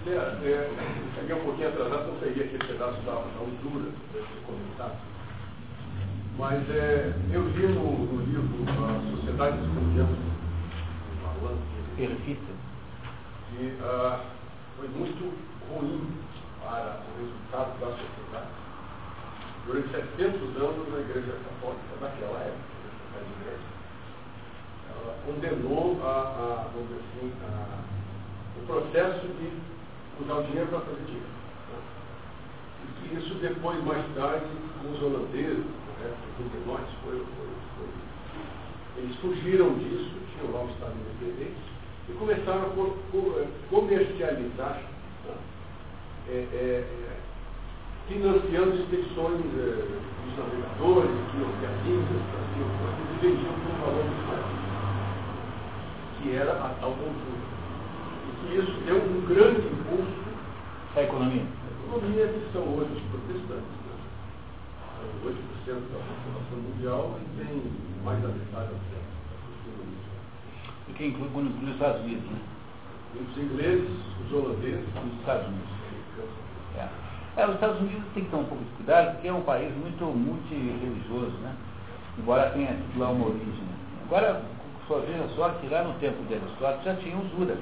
Espera, é, cheguei um pouquinho atrasado, não peguei aquele pedaço da, da altura desse comentário. Mas é, eu li no, no livro A Sociedade dos do Marlan, que uh, foi muito ruim para o resultado da sociedade. Durante 700 anos, a Igreja Católica, naquela época, a igreja, ela condenou a, a, assim, a, o processo de usar o dinheiro para fazer dinheiro. Né? E que isso depois, mais tarde, com os holandeses, né, os foi, foi, foi, eles fugiram disso, tinham lá o Estado independente, e começaram a comercializar né, é, é, é financiando expedições é, dos navegadores, que iam até as Índias, e vendiam por um valor muito maior, que era a tal conjunto. Isso deu um grande impulso à economia. A economia que são hoje os protestantes. Né? 8% da população mundial e tem mais da metade da e que inclui, os Estados Unidos, né? Os ingleses, os holandeses os Estados Unidos. É. É, os Estados Unidos tem que ter um pouco de cuidado, porque é um país muito multireligioso, né? Embora tenha lá uma origem. Né? Agora, só veja só que lá no tempo de Aristóteles já tinha usura.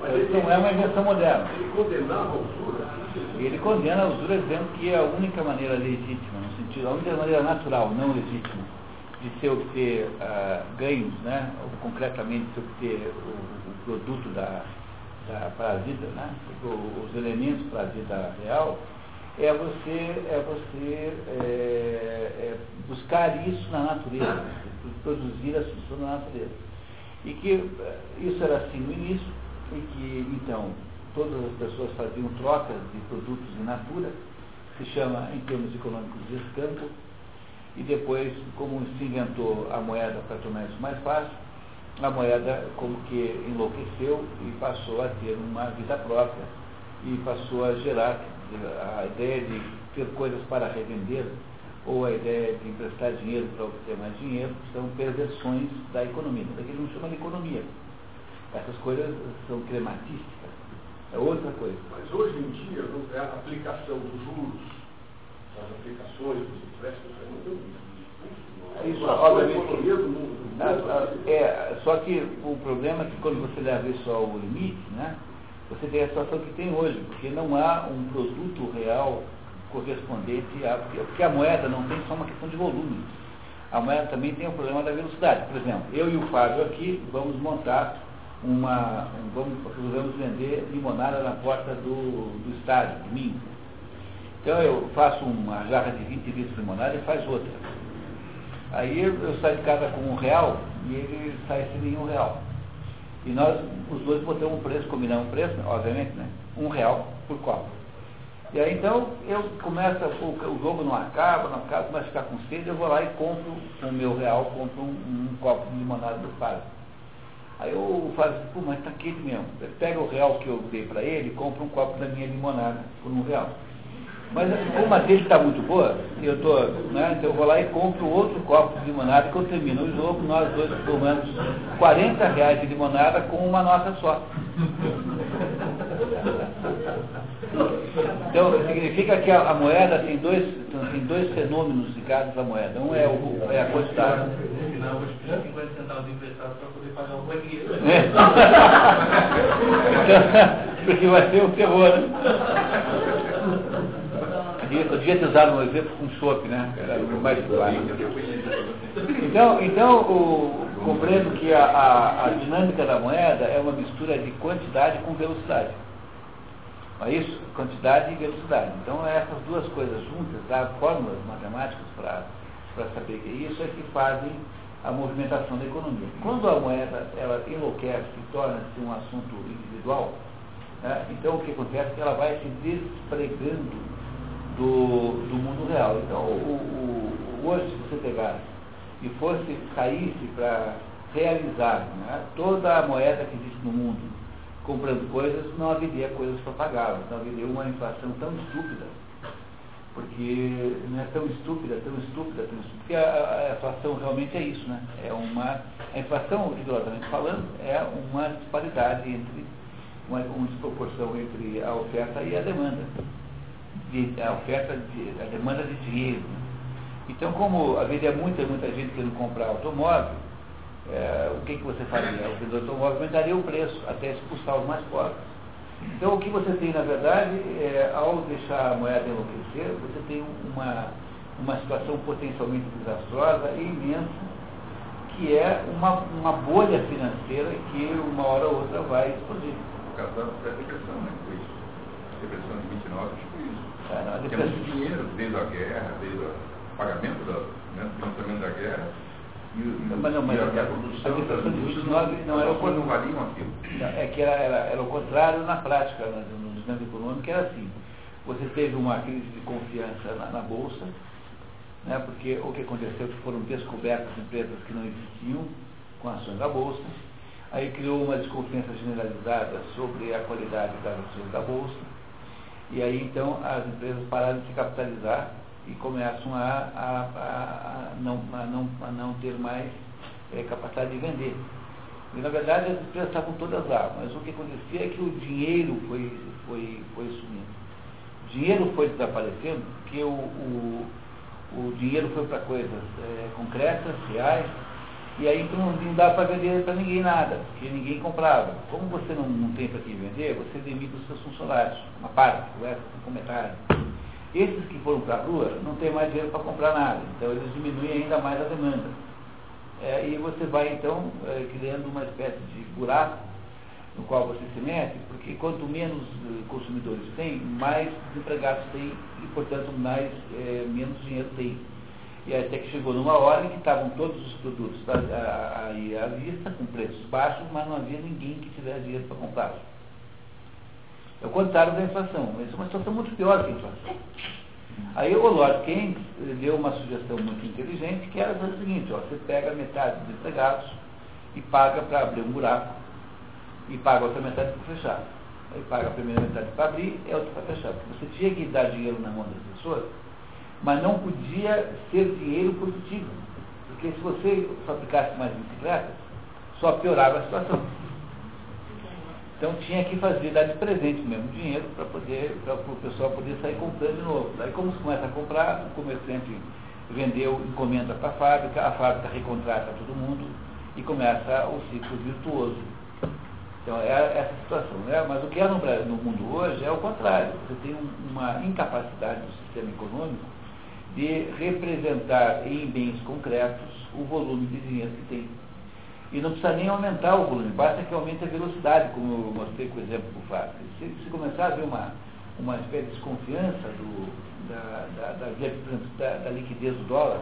Mas isso não é uma invenção moderna. Ele condenava a usura? Ele condena a usura dizendo que é a única maneira legítima, no sentido, a única maneira natural, não legítima, de se obter uh, ganhos, né? ou concretamente se obter o, o produto da, da, para a vida, né? os elementos para a vida real, é você, é você é, é buscar isso na natureza, produzir a solução na natureza. E que eh, isso era assim no início, então todas as pessoas faziam trocas de produtos in natura, se chama em termos econômicos de escampo, e depois, como se inventou a moeda para tornar isso mais fácil, a moeda como que enlouqueceu e passou a ter uma vida própria e passou a gerar a ideia de ter coisas para revender ou a ideia de emprestar dinheiro para obter mais dinheiro são perversões da economia. Daqui não chama de economia. Essas coisas são crematísticas. É outra coisa. Mas hoje em dia é a aplicação dos juros, das aplicações, dos empréstimos, é muito isso, obviamente. É, só que o problema é que quando você leva isso ao limite, né, você tem a situação que tem hoje, porque não há um produto real correspondente a. Porque a moeda não tem só uma questão de volume. A moeda também tem o problema da velocidade. Por exemplo, eu e o Fábio aqui vamos montar uma. Um, vamos, vamos vender limonada na porta do, do estádio, domingo. Então eu faço uma jarra de 20 litros de limonada e faz outra. Aí eu, eu saio de casa com um real e ele sai sem nenhum real. E nós, os dois, botamos um preço, combinamos um preço, obviamente, né? Um real por copo. E aí então eu começo, o, o jogo não acaba, não acaba, a ficar com sede, eu vou lá e compro com o meu real, compro um, um copo de limonada do Fábio. Aí eu falo assim, pô, mas tá quente mesmo. Pega o real que eu dei para ele e compra um copo da minha limonada por um real. Mas como a dele está muito boa, eu tô, né, então eu vou lá e compro outro copo de limonada que eu termino o jogo, nós dois tomamos 40 reais de limonada com uma nota só. Então significa que a, a, moeda tem dois, tem dois fenômenos ligados à moeda. Um é, o, é a quantidade. Não, vou pedir 50 centavos emprestados para poder pagar o banheiro. Porque vai ser o terror, né? Eu devia ter usado um exemplo com chope, né? Era mais claro. Então, então o, compreendo que a, a, a, dinâmica da moeda é uma mistura de quantidade com velocidade. Não é isso? Quantidade e velocidade. Então, essas duas coisas juntas, há fórmulas matemáticas para saber que é isso, é que fazem a movimentação da economia. Quando a moeda ela enlouquece e torna-se um assunto individual, né, então o que acontece é que ela vai se despregando do, do mundo real. Então, o, o, hoje, se você pegasse e fosse, saísse para realizar né, toda a moeda que existe no mundo, comprando coisas, não haveria coisas para pagar, não haveria uma inflação tão estúpida. Porque não é tão estúpida, tão estúpida, tão estúpida, porque a, a inflação realmente é isso, né? É uma, a inflação, rigorosamente falando, é uma disparidade entre uma, uma desproporção entre a oferta e a demanda. De, a oferta, de, a demanda de dinheiro. Né? Então, como haveria muita, muita gente querendo comprar automóvel, é, o que, que você faria? O vendedor de automóvel aumentaria o preço até expulsar os mais pobres. Então, o que você tem, na verdade, é, ao deixar a moeda enlouquecer, você tem uma, uma situação potencialmente desastrosa e imensa, que é uma, uma bolha financeira que uma hora ou outra vai explodir. O caso da depressão, né? Foi isso. A depressão de 29 foi isso. É, não, a depressão... muito dinheiro desde a guerra, desde o pagamento do né, financiamento da guerra, e, mas não, mas a, a, produção a depressão de 29 não, era o contrário. Não valiam aquilo. É que era, era, era o contrário na prática, no, no sistema econômico, era assim. Você teve uma crise de confiança na, na Bolsa, né, porque o que aconteceu é que foram descobertas empresas que não existiam com ações da Bolsa, aí criou uma desconfiança generalizada sobre a qualidade das ações da Bolsa, e aí então as empresas pararam de se capitalizar e começam a, a, a, não, a, não, a não ter mais é, capacidade de vender. E na verdade as empresas estavam todas lá, mas o que acontecia é que o dinheiro foi, foi, foi sumindo. O dinheiro foi desaparecendo, porque o, o, o dinheiro foi para coisas é, concretas, reais, e aí então não dá para vender para ninguém nada, porque ninguém comprava. Como você não, não tem para quem vender, você demite os seus funcionários, uma parte, o resto com comentário. Esses que foram para a rua não têm mais dinheiro para comprar nada, então eles diminuem ainda mais a demanda. É, e você vai então é, criando uma espécie de buraco no qual você se mete, porque quanto menos eh, consumidores tem, mais desempregados tem e, portanto, mais, é, menos dinheiro tem. E até que chegou numa hora em que estavam todos os produtos aí à vista, com preços baixos, mas não havia ninguém que tivesse dinheiro para comprar. É o contrário da inflação. Mas é uma situação muito pior que a inflação. Aí o Lord Keynes deu uma sugestão muito inteligente, que era o seguinte, ó, você pega metade dos empregados e paga para abrir um buraco e paga outra metade para fechar. Aí paga a primeira metade para abrir e a outra para fechar. Porque você tinha que dar dinheiro na mão das pessoas, mas não podia ser dinheiro produtivo. Porque se você fabricasse mais bicicletas, só piorava a situação. Então tinha que fazer, dar de presente mesmo dinheiro para poder, para o pessoal poder sair comprando de novo. Daí como se começa a comprar, o comerciante vendeu, encomenda para a fábrica, a fábrica recontrata todo mundo e começa o ciclo virtuoso. Então é essa situação. Né? Mas o que é no, no mundo hoje é o contrário. Você tem uma incapacidade do sistema econômico de representar em bens concretos o volume de dinheiro que tem. E não precisa nem aumentar o volume, basta que aumente a velocidade, como eu mostrei com o exemplo do Fábio. Se, se começar a haver uma, uma espécie de desconfiança do, da, da, da, da, liquidez do dólar,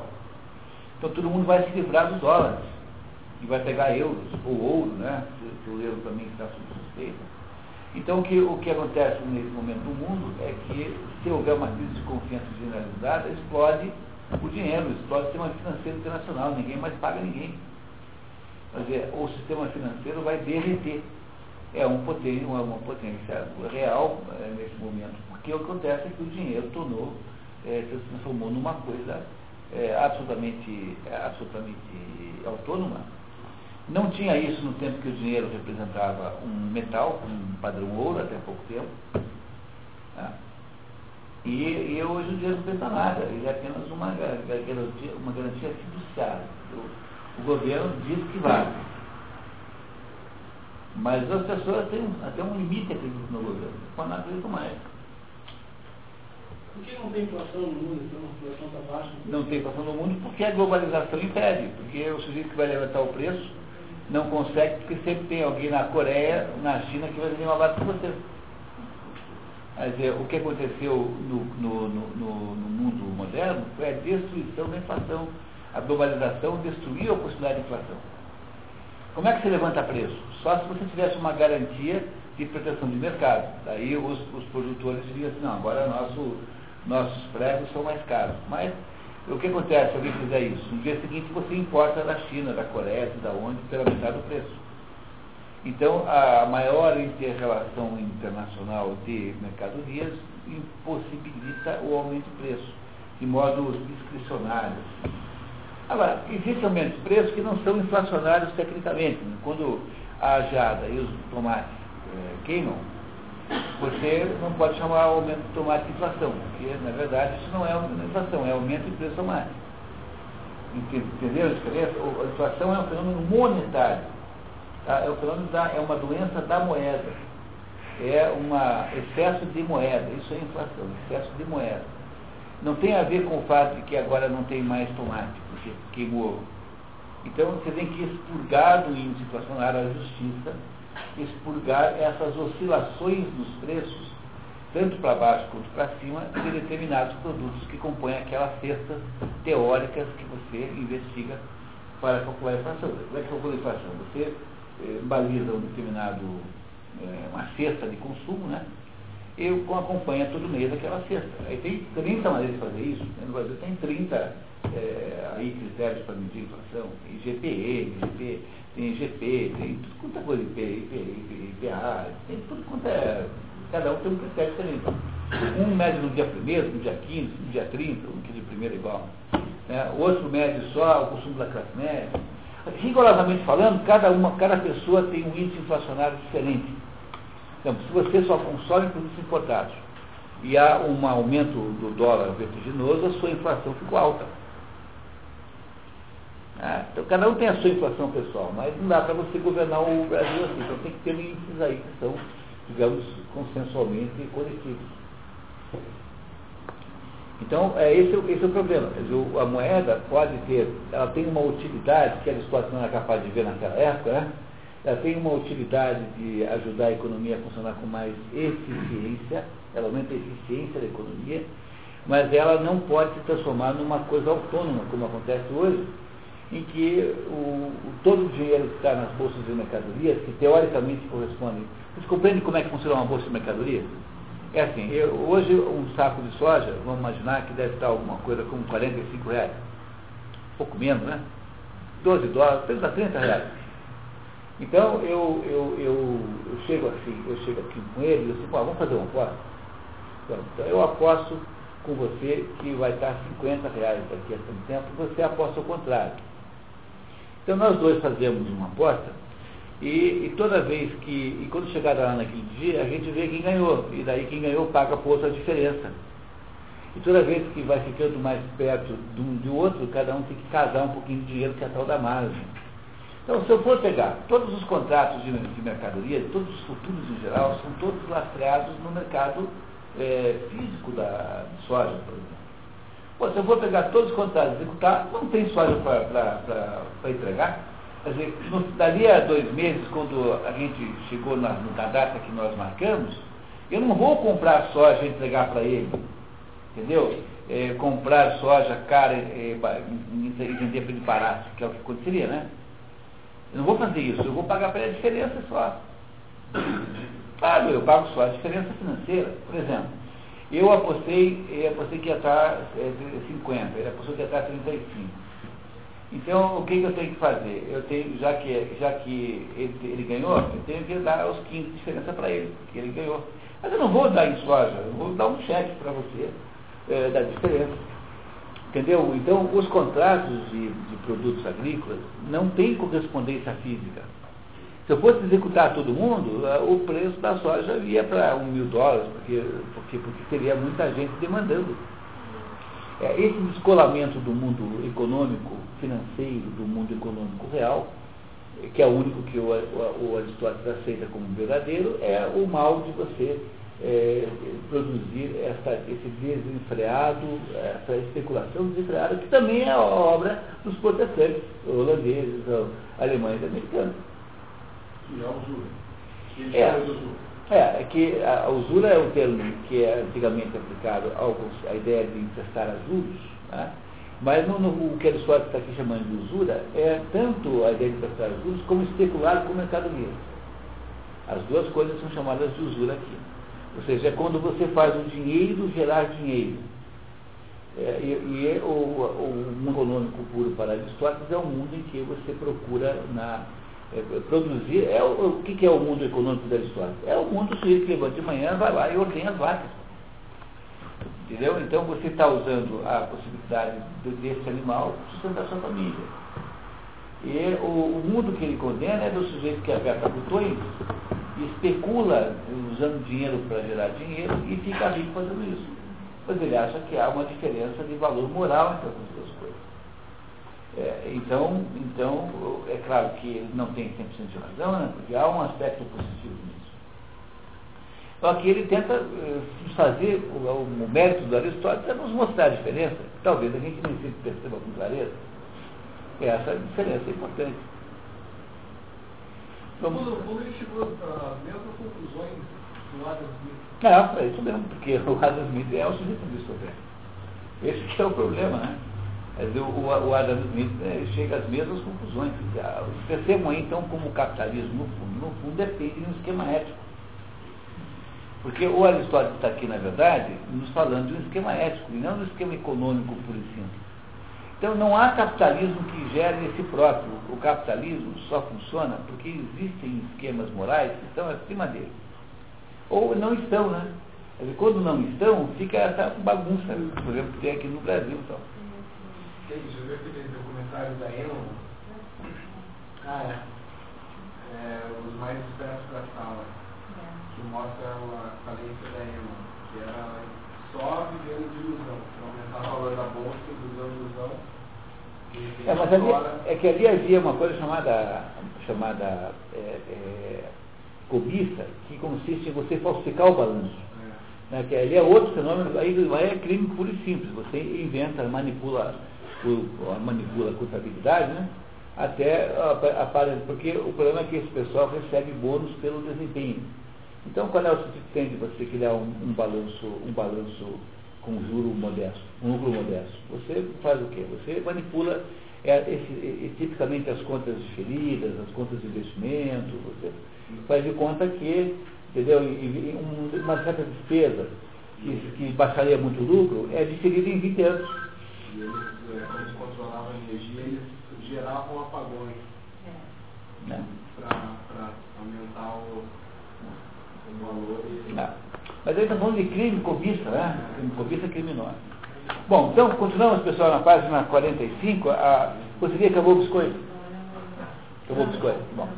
então todo mundo vai se livrar dos dólares e vai pegar euros ou ouro, né? Se, se o euro também está sob suspeita. Então o que, o que acontece nesse momento no mundo é que se houver uma crise de confiança generalizada, explode o dinheiro, explode o sistema financeiro internacional, ninguém mais paga ninguém. Dizer, o sistema financeiro vai derreter. É um poder, uma, uma potência real é, nesse momento, porque o que acontece é que o dinheiro tornou, é, se transformou numa coisa é, absolutamente, absolutamente autônoma. Não tinha isso no tempo que o dinheiro representava um metal, um padrão ouro, até pouco tempo. Né? E, e, hoje o dinheiro não pensa nada, ele é apenas uma, garantia, uma garantia fiduciária. O governo diz que vale. Mas as pessoas têm até um limite acreditam no governo, mas não acreditam mais. Por que não tem inflação no mundo, então a inflação está baixa? Não tem inflação no mundo porque a globalização impede, porque o sujeito que vai levantar o preço não consegue, porque sempre tem alguém na Coreia, na China, que vai vender uma base que você. Quer dizer, o que aconteceu no, no, no, no mundo moderno foi a destruição da inflação a globalização destruiu a possibilidade de inflação. Como é que se levanta preço? Só se você tivesse uma garantia de proteção de mercado. Daí os, os produtores diriam assim, não, agora nosso, nossos pregos são mais caros. Mas o que acontece se alguém fizer isso? No dia seguinte você importa da China, da Coreia, da onde, pela metade do preço. Então, a maior inter-relação internacional de mercadorias impossibilita o aumento de preço, de modo discricionário. Agora, existem aumentos de preços que não são inflacionários tecnicamente. Né? Quando a jada e os tomates é, queimam, você não pode chamar o aumento de tomate de inflação, porque na verdade isso não é inflação, é aumento de preço tomate. Entendeu a diferença? A inflação é um fenômeno monetário. Tá? É, um fenômeno da, é uma doença da moeda. É um excesso de moeda. Isso é inflação, excesso de moeda. Não tem a ver com o fato de que agora não tem mais tomate, porque queimou. Então você tem que expurgar do índice inflacionário a justiça, expurgar essas oscilações dos preços tanto para baixo quanto para cima, de determinados produtos que compõem aquelas cestas teóricas que você investiga para calcular a inflação. Como é que calcula a inflação? Você eh, baliza um determinado, eh, uma cesta de consumo, né? E acompanha todo mês aquela cesta. Aí tem 30 maneiras de fazer isso. Né? No Brasil tem 30 eh, aí critérios para medir inflação. IGPE, IGP, tem IGP, tem tudo quanto é coisa, IP, IP, IPA, tem tudo quanto é Cada um tem um critério diferente. Um mede no dia primeiro, no dia 15, no dia 30, um que de primeiro é igual. Né? Outro mede só o consumo da classe média. Rigorosamente falando, cada, uma, cada pessoa tem um índice inflacionário diferente. Então, se você só consome produtos importados e há um aumento do dólar vertiginoso, a sua inflação ficou alta. Ah, então, cada um tem a sua inflação pessoal, mas não dá para você governar o Brasil assim. Então, tem que ter índices aí que são digamos, consensualmente coletivos. Então, é, esse, esse é o problema. Dizer, a moeda pode ter, ela tem uma utilidade que a Aristóteles não era capaz de ver naquela época, né? Ela tem uma utilidade de ajudar a economia a funcionar com mais eficiência, ela aumenta a eficiência da economia, mas ela não pode se transformar numa coisa autônoma, como acontece hoje, em que o, todo o dinheiro que está nas bolsas de mercadorias, que teoricamente correspondem vocês compreendem como é que funciona uma bolsa de mercadoria? É assim, eu, hoje um saco de soja, vamos imaginar que deve estar alguma coisa como 45 reais. Pouco menos, né? 12 dólares, pensa 30 reais. Então eu, eu, eu, eu, chego assim, eu chego aqui com ele e eu digo, vamos fazer uma aposta? Então eu aposto com você que vai estar 50 reais daqui a tanto tempo, você aposta ao contrário. Então nós dois fazemos uma aposta e, e, toda vez que, e quando chegar lá naquele dia, a gente vê quem ganhou. E daí quem ganhou paga por outra diferença. E toda vez que vai ficando mais perto de um do outro, cada um tem que casar um pouquinho de dinheiro que é a tal da margem. Então, se eu for pegar todos os contratos de, de mercadoria, todos os futuros em geral, são todos lastreados no mercado é, físico da soja, por exemplo. Se eu for pegar todos os contratos e executar, não tem soja para entregar. Quer dizer, dali a dois meses, quando a gente chegou na, na data que nós marcamos, eu não vou comprar soja e entregar para ele. Entendeu? É, comprar soja cara e vender para ele barato, que é o que aconteceria, né? Eu não vou fazer isso, eu vou pagar para a diferença só. Claro, eu pago só a diferença financeira. Por exemplo, eu apostei, eu apostei que ia estar é, 50, ele apostou que ia estar 35. Então, o que, que, eu tenho que fazer? Eu tenho, já que, já que ele, ele ganhou, eu tenho que dar os 15 de diferença para ele, que ele ganhou. Mas eu não vou dar em soja, eu vou dar um cheque para você é, da diferença. Entendeu? Então, os contratos de, de produtos agrícolas não têm correspondência física. Se eu fosse executar todo mundo, eh, o preço da soja ia para um mil dólares, porque, porque, porque teria muita gente demandando. É, esse descolamento do mundo econômico, financeiro, do mundo econômico real, que é o único que o, o, o Aristóteles aceita como verdadeiro, é o mal de você é, produzir essa, esse desenfreado, essa especulação desenfreada, que também é a obra dos protestantes holandeses, alemães e americanos. E a usura. É. É, é que a usura é um termo que é antigamente aplicado à ideia de emprestar a juros, né? mas no, no, o que Aristóteles está aqui chamando de usura é tanto a ideia de emprestar juros como especular com mercadoria. As duas coisas são chamadas de usura aqui. Ou seja, é quando você faz o dinheiro gerar dinheiro. É, e, e é o, o mundo econômico puro para Aristóteles é um mundo em que você procura na é, produzir, é o, o que, que, é o mundo econômico da história? É o mundo que levanta de manhã, vai lá e ordena as vacas. Entendeu? Então você está usando a possibilidade desse animal sustentar sua família. E o, o, mundo que ele condena é do sujeito que aperta botões especula usando dinheiro para gerar dinheiro e fica rico fazendo isso. Pois ele acha que há uma diferença de valor moral entre essas duas coisas. É, então, então, é claro que ele não tem 100% de razão, né, porque há um aspecto positivo nisso. Só que ele tenta uh, fazer o, o, mérito do Aristóteles é nos mostrar a diferença, talvez a gente sempre perceba com clareza. Essa diferença é importante. Vamos... Quando ele chegou às mesmas conclusões do Adam Smith. É, é isso mesmo, porque o Adam Smith é o sujeito disso também. Esse que é o problema, né? Dizer, o, o, Adam Smith é, chega às mesmas conclusões. Percebam aí então como o capitalismo, no fundo, no fundo depende de um esquema ético. Porque o Aristóteles está aqui, na verdade, nos falando de um esquema ético, e não de um esquema econômico por e simples. Então não há capitalismo que gere esse próprio. O capitalismo só funciona porque existem esquemas morais que estão acima dele. Ou não estão, né? Dizer, quando não estão, fica essa bagunça, por exemplo, que tem aqui no Brasil. Então. Você viu aquele documentário da Enron? Ah, é. é. Os mais espertos da sala. Que mostra a falência da Enron. Que era só vivendo de ilusão. Aumentar o valor da bolsa, ilusão, ilusão é, mas ali, é que ali havia uma coisa chamada, chamada é, é, cobiça, que consiste em você falsificar o balanço. É. Né, que ali é outro fenômeno, aí, aí é crime puro e simples. Você inventa, manipula, manipula a contabilidade, né? Até a, a, porque o problema é que esse pessoal recebe bônus pelo desempenho. Então, qual é o sentido de você criar um, um balanço, um balanço com juro modesto, um lucro modesto. Você faz o quê? Você manipula é, esse, é, tipicamente as contas diferidas, as contas de investimento, você faz de conta que, entendeu, uma certa despesa que, que baixaria muito o lucro é diferida em 20 anos. E eles, é, como eles controlavam a energia, eles geravam apagões né? para aumentar o, Ah. Mas aí está falando de crime, cobiça, né? Cobiça criminosa. Bom, então, continuamos, pessoal, na página 45. A... Você viu acabou o biscoito? Acabou o biscoito. Bom.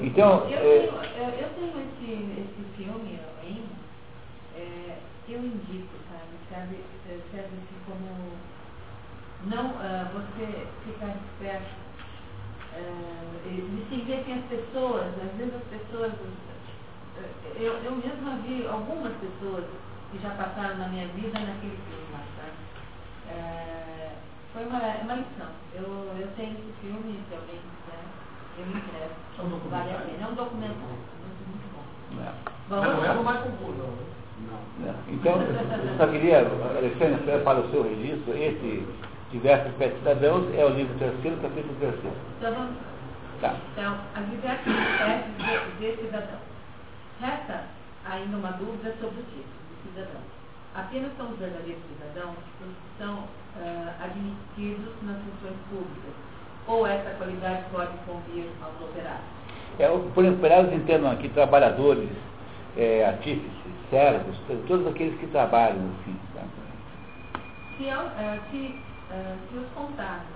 Então. Eu, é... tenho, eu, tenho esse, esse filme aí, é, eu indico, sabe? Serve, serve assim como. Não, uh, você ficar esperto. Uh, distinguir quem as pessoas, às vezes as pessoas eu, eu mesma vi algumas pessoas que já passaram na minha vida naquele filme tá? É, foi uma, uma lição. Eu, eu tenho esse filme, se alguém quiser, eu me interesso. É um vale a pena. É um documentário. Muito, muito bom. É. Vamos não, não é o mais comum, não. Não. Então, eu só queria, Alexandre, para o seu registro, esse Diversos Pés Cidadãos é o livro terceiro, capítulo terceiro. Então vamos. Tá. Então, as diversas espécies de, de cidadão. Resta ainda uma dúvida sobre o tipo de cidadão. Apenas são os verdadeiros cidadãos os que são uh, admitidos nas funções públicas. Ou essa qualidade pode convir aos operários? É, por operários entendam aqui trabalhadores, é, artífices, servos, todos aqueles que trabalham no fim. Tá? Se, uh, se, uh, se os contatos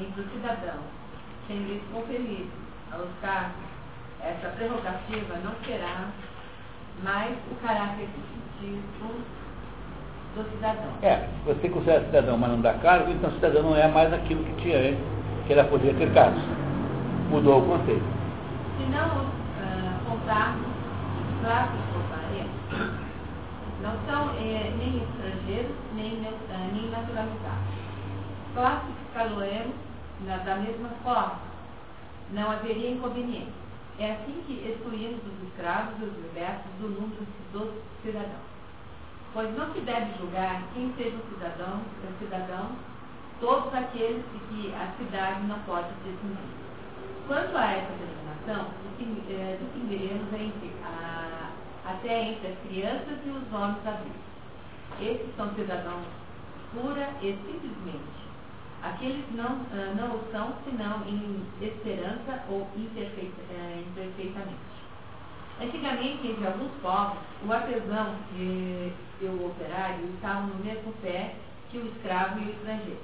entre os cidadãos sendo conferidos aos cargos, essa prerrogativa não será mais o caráter distintivo do cidadão. É, você considera cidadão, mas não dá cargo, então cidadão não é mais aquilo que tinha antes, que era poder ter cargos. Mudou o conceito. Se não uh, contarmos classes por não são eh, nem estrangeiros, nem, uh, nem naturalizados. Classificá-lo-emos da mesma forma. Não haveria inconveniente é assim que excluímos os escravos e os libertos do número dos cidadãos. Pois não se deve julgar quem seja o cidadão, o cidadão, todos aqueles de que a cidade não pode definir. Quanto a essa denominação, eh, distinguiremos entre a, até entre as crianças e os homens adultos. Esses são cidadãos pura e simplesmente Aqueles não, uh, não o são, senão em esperança ou uh, imperfeitamente. Antigamente, entre alguns povos, o artesão e, e o operário estavam no mesmo pé que o escravo e o estrangeiro.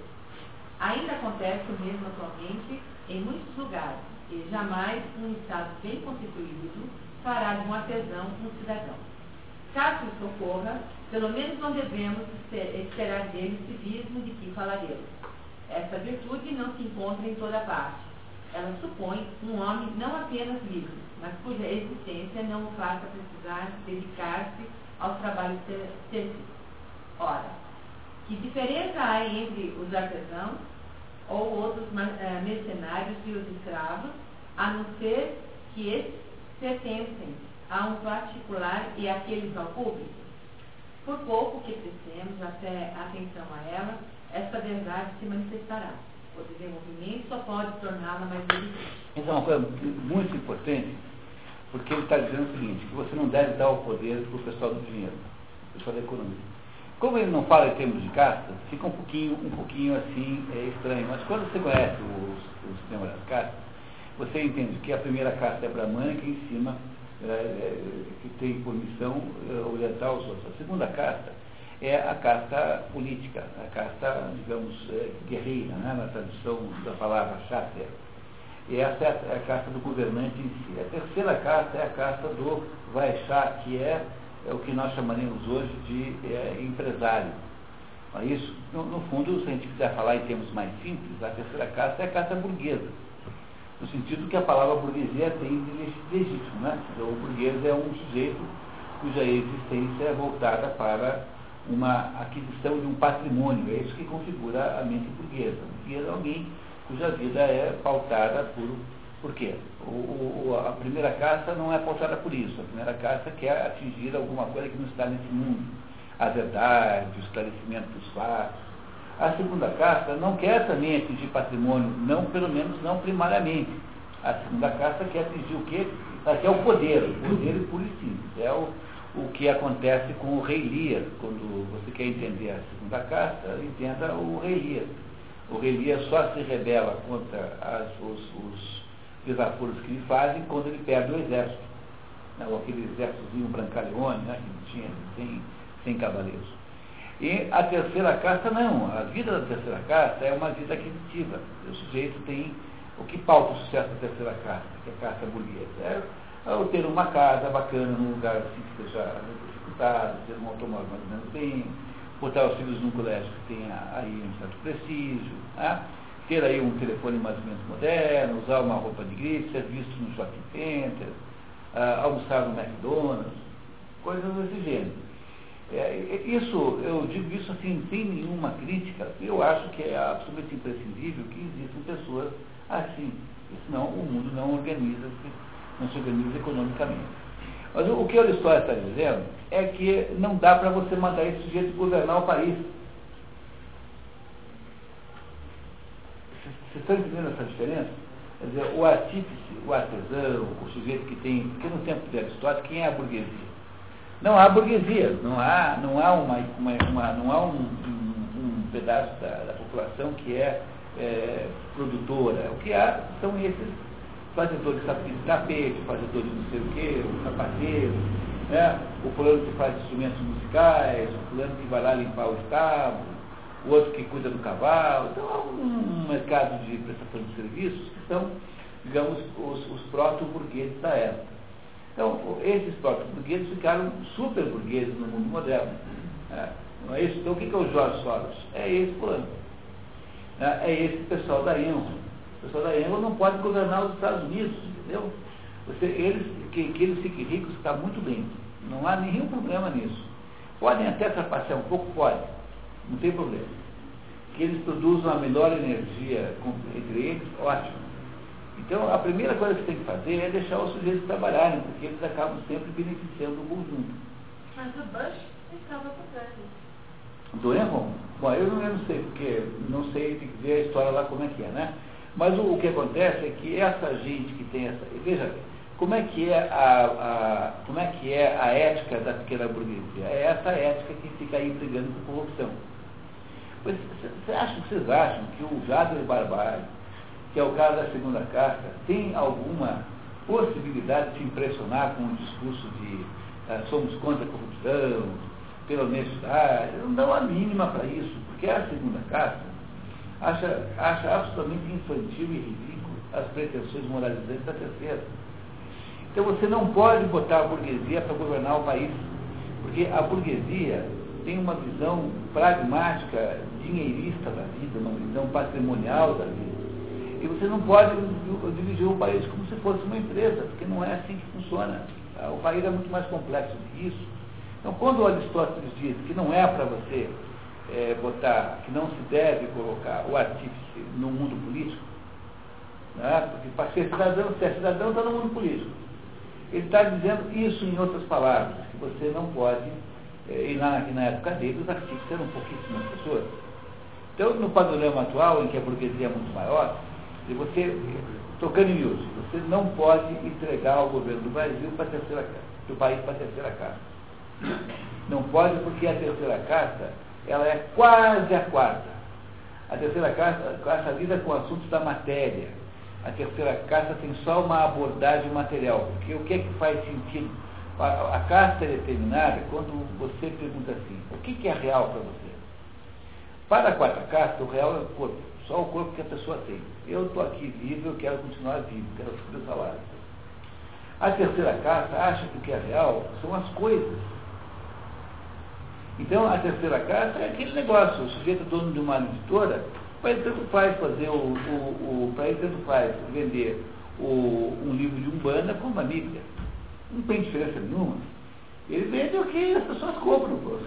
Ainda acontece o mesmo atualmente em muitos lugares, e jamais um Estado bem constituído fará de um artesão um cidadão. Caso isso ocorra, pelo menos não devemos esperar dele o civismo de que falaremos. Essa virtude não se encontra em toda parte. Ela supõe um homem não apenas livre, mas cuja existência não o faça precisar dedicar-se aos trabalhos serviços. Ora, que diferença há entre os artesãos ou outros eh, mercenários e os escravos, a não ser que estes pertencem a um particular e aqueles ao público? Por pouco que prestemos até atenção a ela, essa verdade se manifestará. O desenvolvimento só pode torná-la mais evidente. Isso é uma coisa muito importante, porque ele está dizendo o seguinte, que você não deve dar o poder para o pessoal do dinheiro, o pessoal da economia. Como ele não fala em termos de casta, fica um pouquinho, um pouquinho assim é, estranho. Mas quando você conhece o, o sistema das castas, você entende que a primeira casta é brahmana, que em cima é, é, que tem por missão é, orientar os outros. A segunda casta é a casta política, a casta, digamos, é, guerreira, né, na tradução da palavra chátia. E essa é a casta do governante em si. A terceira casta é a casta do Vaixá, que é é o que nós chamaríamos hoje de é, empresário. É isso, no, no, fundo, se a gente quiser falar em termos mais simples, a terceira casta é a casta burguesa, no sentido que a palavra burguesia tem de legítimo, né? O burguês é um sujeito cuja existência é voltada para uma aquisição de um patrimônio, é isso que configura a mente burguesa. O burguês é alguém cuja vida é pautada por por quê? O, o, a primeira caça não é pautada por isso. A primeira caça quer atingir alguma coisa que não está nesse mundo. A verdade, o esclarecimento dos fatos. A segunda caça não quer também atingir patrimônio, não, pelo menos não primariamente. A segunda caça quer atingir o quê? Ela quer o poder, o poder puro e simples. É o, o que acontece com o rei Lia. Quando você quer entender a segunda caça, entenda o rei Lia. O rei Lia só se rebela contra as, os, os desaforos que ele fazem quando ele perde o exército. Né, ou aquele exércitozinho brancaleone, né, que não tinha 100, 100 cavaleiros. E a terceira casta não. A vida da terceira casta é uma vida aquisitiva. O sujeito tem o que pauta o sucesso da terceira casta, que é a casta burguesa. É, é ter uma casa bacana num lugar assim que seja dificultado, ter um automóvel mais ou menos bem, botar os filhos num colégio que tenha aí um certo prestígio. Né? ter aí um telefone mais ou menos moderno, usar uma roupa de grife, ser visto no shopping center, uh, almoçar no McDonald's, coisas desse gênero. É, isso, eu digo isso assim, sem nenhuma crítica, eu acho que é absolutamente imprescindível que existam pessoas assim, senão o mundo não organiza, não se organiza economicamente. Mas o, o que história está dizendo é que não dá para você mandar esse sujeito governar o país. Vocês estão entendendo essa diferença? Quer dizer, o artífice, o artesão, o sujeito que tem. Porque no tempo de Aristóteles, quem é a burguesia? Não há burguesia, não há, não há, uma, uma, uma não há um, um, um pedaço da, da, população que é, é, produtora. O que há são esses fazedores de tapete, fazedores de não sei o quê, o sapateiro, né? o fulano que faz instrumentos musicais, o fulano que vai lá limpar o estábulo, o outro que cuida do cavalo. Então, há um mercado de prestação de serviços que são, digamos, os, os proto-burgueses da época. Então, esses proto-burgueses ficaram super burgueses no mundo moderno. É, não é isso? Então, o que é o Jorge Soros? É esse plano. É, é esse pessoal da Enron. O pessoal da Enron não pode governar os Estados Unidos, entendeu? Você, eles, que, que eles fiquem ricos está muito bem. Não há nenhum problema nisso. Podem até trapacear um pouco? Pode não tem problema. Que eles produzam a melhor energia entre eles, ótimo. Então, a primeira coisa que tem que fazer é deixar os sujeitos trabalharem, porque eles acabam sempre beneficiando o conjunto. Mas o Bush estava por Do Enron? Bom, eu não, eu não sei, porque não sei, ver a história lá como é que é, né? Mas o, o que acontece é que essa gente que tem essa. Veja, como é que é a, a, como é que é a ética da pequena burguesia? É essa ética que fica aí brigando com corrupção. Pois, você acha, vocês acham que o Jader Barbari, que é o cara da segunda carta, tem alguma possibilidade de se impressionar com um discurso de uh, somos contra a corrupção, pela honestidade? Não dá uma mínima para isso, porque a segunda carta acha, acha absolutamente infantil e ridículo as pretensões moralizantes da terceira. Então você não pode botar a burguesia para governar o país, porque a burguesia tem uma visão pragmática, dinheirista da vida, uma visão patrimonial da vida. E você não pode dirigir o país como se fosse uma empresa, porque não é assim que funciona. O país é muito mais complexo do que isso. Então, quando Aristóteles diz que não é para você é, botar, que não se deve colocar o artífice no mundo político, né? porque para ser cidadão, se é cidadão, está no mundo político. Ele está dizendo isso em outras palavras, que você não pode, é, e na, na época dele os artífices eram pouquíssimas pessoas. Então, no panorama atual, em que a burguesia é muito maior, você, tocando em miúdos, você não pode entregar ao governo do Brasil para a terceira do país para a terceira casa. Não pode porque a terceira casa, ela é quase a quarta. A terceira casa lida com assuntos da matéria. A terceira casa tem só uma abordagem material. Porque o que é que faz sentido? A, a casta é determinada quando você pergunta assim, o que, que é real para você? Para a quarta casta, o real é o corpo, só o corpo que a pessoa tem. Eu estou aqui vivo, eu quero continuar vivo, quero subir o salário. A terceira casta acha que o que é real são as coisas. Então, a terceira casta é aquele negócio, o sujeito é dono de uma editora, para ele tanto faz fazer o, o, o para ele tanto faz vender o, um livro de Umbanda como uma Bíblia. Não tem diferença nenhuma. Ele vende o que as pessoas compram,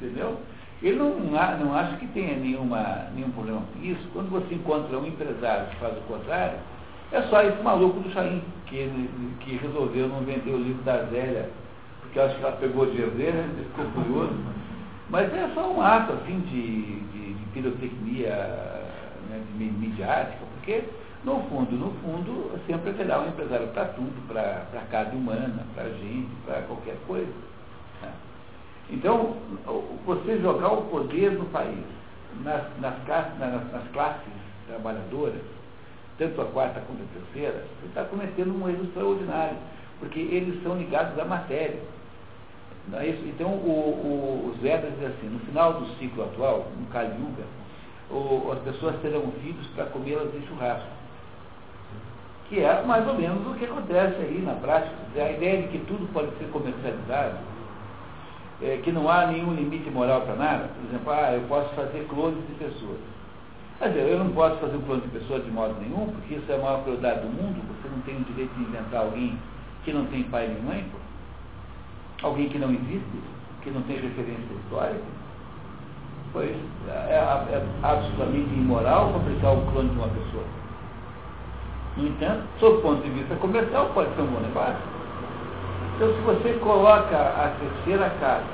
entendeu? Ele não, não acha que tenha nenhuma, nenhum problema com isso. Quando você encontra um empresário que faz o contrário, é só esse maluco do Chaim, que, que resolveu não vender o livro da Zélia, porque acho que ela pegou de herdeira, ele ficou curioso. Mas é só um ato assim de, de, de pirotecnia né, de midiática, porque no fundo, no fundo, sempre haverá um empresário para tudo, para a casa humana, para a gente, para qualquer coisa. Né? Então, você jogar o poder no país, nas, nas, nas, nas classes trabalhadoras, tanto a quarta quanto a terceira, você está cometendo um erro extraordinário, porque eles são ligados à matéria. É então, o, o, os Vedas dizem assim, no final do ciclo atual, no Kali o, as pessoas terão filhos para comê-las em churrasco. Que é mais ou menos o que acontece aí na prática. A ideia de que tudo pode ser comercializado, é, que não há nenhum limite moral para nada. Por exemplo, ah, eu posso fazer clones de pessoas. Quer dizer, eu não posso fazer um clone de pessoas de modo nenhum, porque isso é a maior crueldade do mundo. Você não tem o direito de inventar alguém que não tem pai nem mãe, alguém que não existe, que não tem referência histórica. Pois é, é, é absolutamente imoral fabricar o clone de uma pessoa. No entanto, sob ponto de vista comercial, pode ser um bom negócio. Então, se você coloca a terceira casa,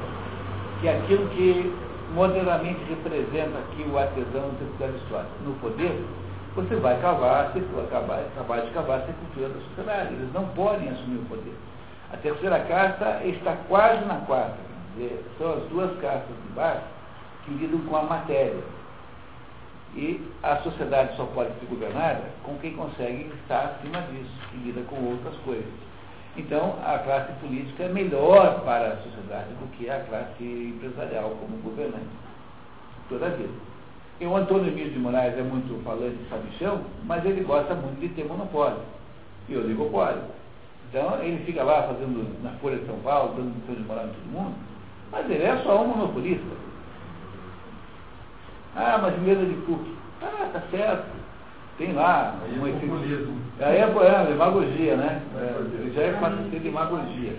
que é aquilo que moderadamente representa aqui o artesão intelectual no poder, você vai cavar, acabar, acabar de cavar a sepultura da sociedade. Eles não podem assumir o poder. A terceira casta está quase na quarta. Dizer, são as duas castas de baixo que lidam com a matéria. E a sociedade só pode ser governada com quem consegue estar acima disso, que lida com outras coisas. Então, a classe política é melhor para a sociedade do que a classe empresarial como governante, toda. E o Antônio Emílio de Moraes é muito falante de sabichão, mas ele gosta muito de ter monopólio e oligopólio. Então, ele fica lá fazendo na Folha de São Paulo, dando lição de moral em todo mundo, mas ele é só um monopolista. Ah, mas mesa de cookie. Ah, tá certo. Tem lá um é efeito. populismo. Aí é, é demagogia, né? É, já é fácil ser demagogia.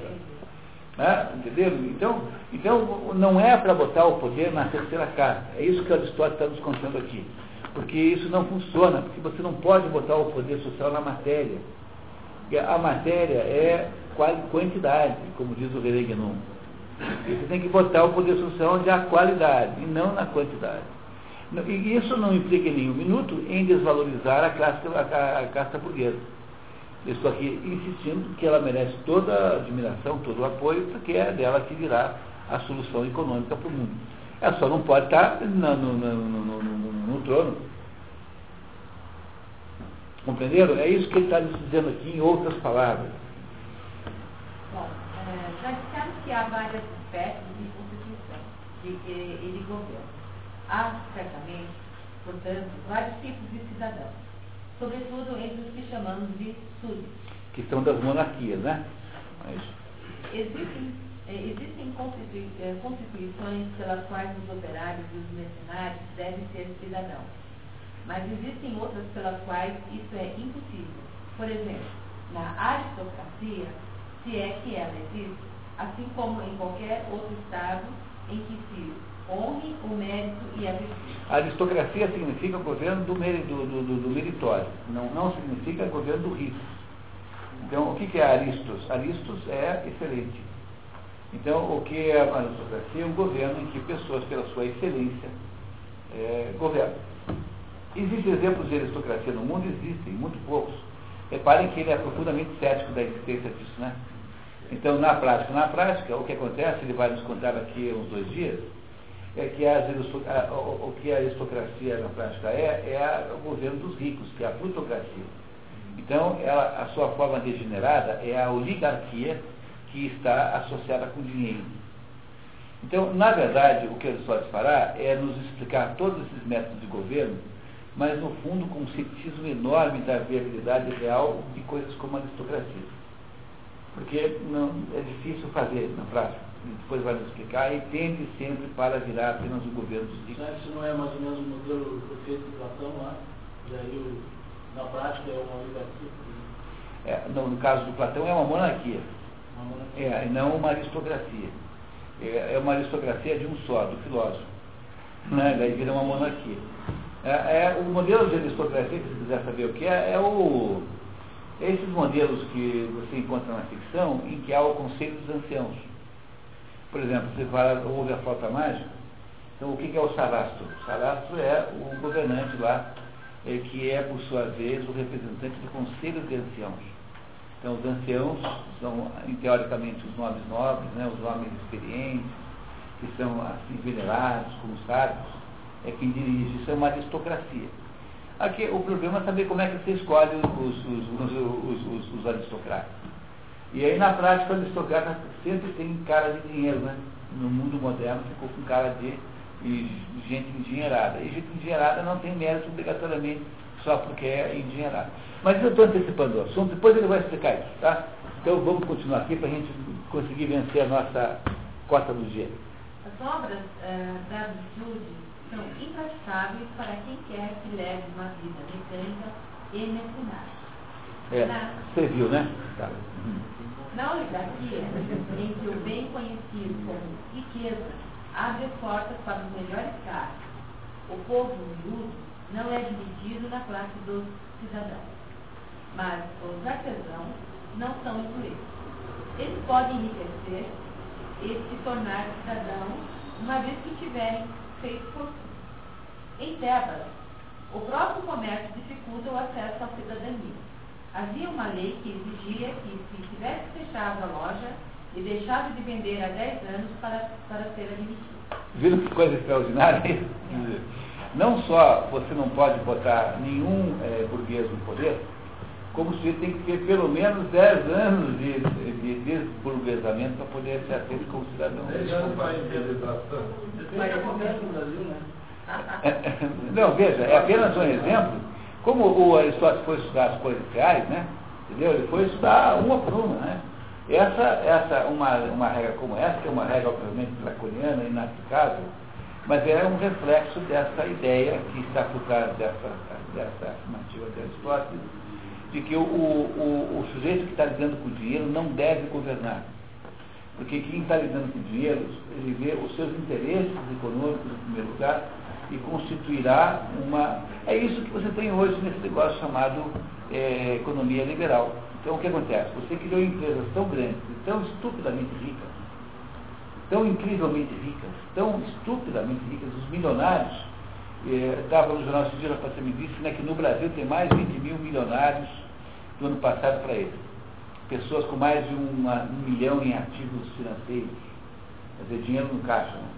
Né? Entendeu? Então, então, não é para botar o poder na terceira casa. É isso que Aristóteles está nos contando aqui. Porque isso não funciona, porque você não pode botar o poder social na matéria. Porque a matéria é quantidade, como diz o René Guénon. Você tem que botar o poder social onde há qualidade, e não na quantidade. E isso não implica em nenhum minuto em desvalorizar a, classe, a, a casta burguesa. Eu estou aqui insistindo que ela merece toda a admiração, todo o apoio, porque é dela que virá a solução econômica para o mundo. Ela só não pode estar no, no, no, no trono. Compreenderam? É isso que ele está nos dizendo aqui em outras palavras. Bom, é, já dissemos que há várias espécies de constituição de, e de governo. Há, certamente, portanto, vários tipos de cidadãos, sobretudo entre os que chamamos de súditos. que são das monarquias, né? Mas, Existem, eh, existem constitui- eh, constituições pelas quais os operários e os mercenários devem ser cidadãos. Mas existem outras pelas quais isso é impossível. Por exemplo, na aristocracia, se é que ela existe, assim como em qualquer outro estado em que se honre o mérito e a virtude. aristocracia significa governo do, do, do, do- meritório, não, não significa governo do rico. Então, o que é aristos? Aristos é excelente. Então, o que é a aristocracia? É um governo em que pessoas, pela sua excelência, eh, governam. Existem exemplos de aristocracia no mundo? Existem, muito poucos. Reparem que ele é profundamente cético da existência disso, né? Então, na prática, na prática, o que acontece, ele vai nos contar aqui uns dois dias, é que a- o, o que a aristocracia na prática é, é o governo dos ricos, que é a plutocracia. Então, ela, a sua forma degenerada é a oligarquia que está associada com dinheiro. Então, na verdade, o que Aristóteles fará é nos explicar todos esses métodos de governo, mas no fundo com um ceticismo enorme da viabilidade real de coisas como a aristocracia. Porque não, é difícil fazer na prática. E Depois vai nos explicar e tende sempre para virar apenas o governo dos ricos. Isso não é mais ou menos o modelo feito de Platão lá? Daí, o- na prática, é uma oligarquia. É, no, no caso do Platão é uma monarquia, Uma monarquia. é, e não uma aristocracia. É, é uma aristocracia de um só, do filósofo. Né? Daí vira uma monarquia. É, é, o modelo de aristocracia, você quiser saber o que é, é o, é esses modelos que você encontra na ficção em que há o conselho dos anciãos. Por exemplo, você fala, ouve a flauta mágica, então o que é o sarastro? O sarastro é o governante lá, eh, que é, por sua vez, o representante do conselho de anciãos. Então, os anciãos são, teoricamente, os nomes nobres, né, os homens experientes, que são assim, venerados como sábios, é quem dirige. Isso é uma aristocracia. Aqui, o problema é saber como é que você escolhe os, os, os, os, aristocratas. E aí, na prática, o aristocrata sempre tem cara de dinheiro, né? No mundo moderno, ficou com cara de, de gente endinheirada. E gente endinheirada não tem mérito obrigatoriamente só porque é endinheirada. Mas eu estou antecipando o assunto, depois ele vai explicar isso, tá? Então vamos continuar aqui para a gente conseguir vencer a nossa cota do dia. As obras eh, da virtude são impraticáveis para quem quer que leve uma vida mecânica e mercenária. É, Na- você viu, né? Tá. Na oligarquia, em que o bem conhecido como riqueza abre as portas para os melhores cargos, o povo miúdo não é dividido na classe dos cidadãos, mas os artesãos não são incluídos. Eles podem enriquecer e se tornar cidadãos uma vez que tiverem feito fortuna. Em Tebas, o próprio comércio dificulta o acesso à cidadania. Havia uma lei que exigia que, se tivesse fechado a loja e deixado de vender há 10 anos para, para ser admitido. Viram que coisa extraordinária? Dizer, Não só você não pode botar nenhum eh, burguês no poder, como se tem que ter pelo menos 10 anos de, de desburguesamento para poder ser aceito como cidadão. Desculpa a indenização. Mas acontece no Brasil, né? Não, veja, é apenas um exemplo. Como o Aristóteles foi estudar as coisas reais, né? Entendeu? Ele foi estudar uma por uma, né? Essa, essa uma, uma regra como essa, que é uma regra obviamente draconiana, inaplicável, mas é um reflexo dessa ideia que está por trás dessa, dessa afirmativa de Aristóteles, de que o, o, o sujeito que está lidando com o dinheiro não deve governar. Porque quem está lidando com dinheiro, ele vê os seus interesses econômicos em primeiro lugar e constituirá uma. É isso que você tem hoje nesse negócio chamado eh, economia liberal. Então o que acontece? Você criou empresas tão grandes, tão estupidamente ricas, tão incrivelmente ricas, tão estupidamente ricas, os milionários, estava no jornal esse dia, a me disse né, que no Brasil tem mais de 20 mil milionários do ano passado para ele. Pessoas com mais de uma, um milhão em ativos financeiros, quer dizer, dinheiro no caixa, né?